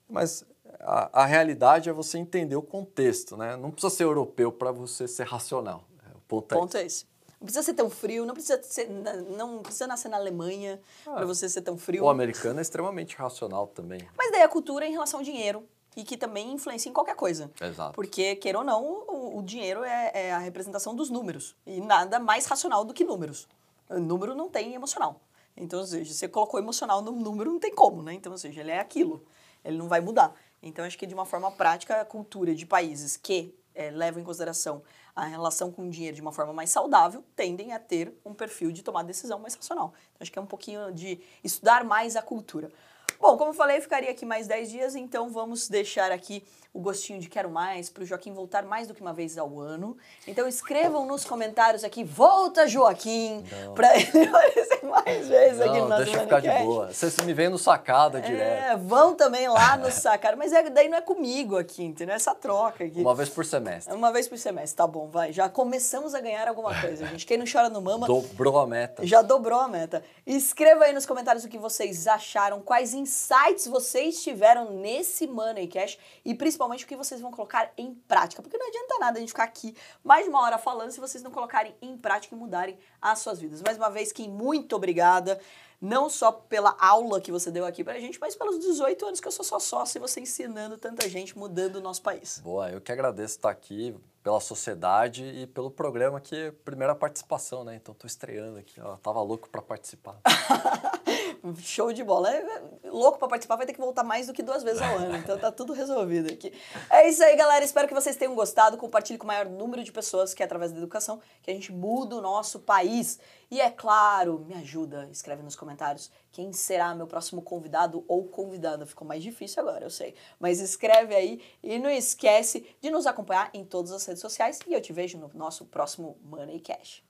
Mas a, a, realidade é você entender o contexto, né? Não precisa ser europeu para você ser racional. O ponto, o ponto é esse. Não precisa ser tão frio, não precisa, ser, não precisa nascer na Alemanha ah, para você ser tão frio. O americano é extremamente racional também. Mas daí a cultura é em relação ao dinheiro e que também influencia em qualquer coisa. Exato. Porque, queira ou não, o, o dinheiro é, é, a representação dos números. E nada mais racional do que números. O número não tem emocional. Então, ou seja, você colocou emocional no número, não tem como, né? Então, ou seja, ele é aquilo. Ele não vai mudar. Então, acho que de uma forma prática, a cultura de países que é, levam em consideração a relação com o dinheiro de uma forma mais saudável, tendem a ter um perfil de tomar decisão mais racional. Então, acho que é um pouquinho de estudar mais a cultura. Bom, como eu falei, eu ficaria aqui mais 10 dias, então vamos deixar aqui o gostinho de quero mais para o Joaquim voltar mais do que uma vez ao ano. Então escrevam nos comentários aqui, volta Joaquim, para (laughs) ele aparecer mais vezes não, aqui no nosso deixa ficar de boa. Vocês me vêm no sacada é, direto. vão também lá no (laughs) sacada, mas é, daí não é comigo aqui, entendeu? Essa troca aqui. Uma vez por semestre. Uma vez por semestre, tá bom, vai. Já começamos a ganhar alguma coisa, gente. Quem não chora no mama... Dobrou a meta. Já dobrou a meta. Escreva aí nos comentários o que vocês acharam, quais insights vocês tiveram nesse Money Cash e principalmente o que vocês vão colocar em prática. Porque não adianta nada a gente ficar aqui mais uma hora falando se vocês não colocarem em prática e mudarem as suas vidas. Mais uma vez, Kim, muito obrigada. Não só pela aula que você deu aqui pra gente, mas pelos 18 anos que eu sou só sócio e você ensinando tanta gente, mudando o nosso país. Boa, eu que agradeço estar aqui pela sociedade e pelo programa que é a primeira participação, né? Então tô estreando aqui, ó, tava louco para participar. (laughs) Show de bola. É, é, louco para participar, vai ter que voltar mais do que duas vezes ao ano. Então tá tudo resolvido aqui. É isso aí, galera. Espero que vocês tenham gostado. Compartilhe com o maior número de pessoas que é através da educação que a gente muda o nosso país. E é claro, me ajuda, escreve nos comentários quem será meu próximo convidado ou convidada. Ficou mais difícil agora, eu sei. Mas escreve aí e não esquece de nos acompanhar em todas as redes sociais e eu te vejo no nosso próximo Money Cash.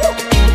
Uh!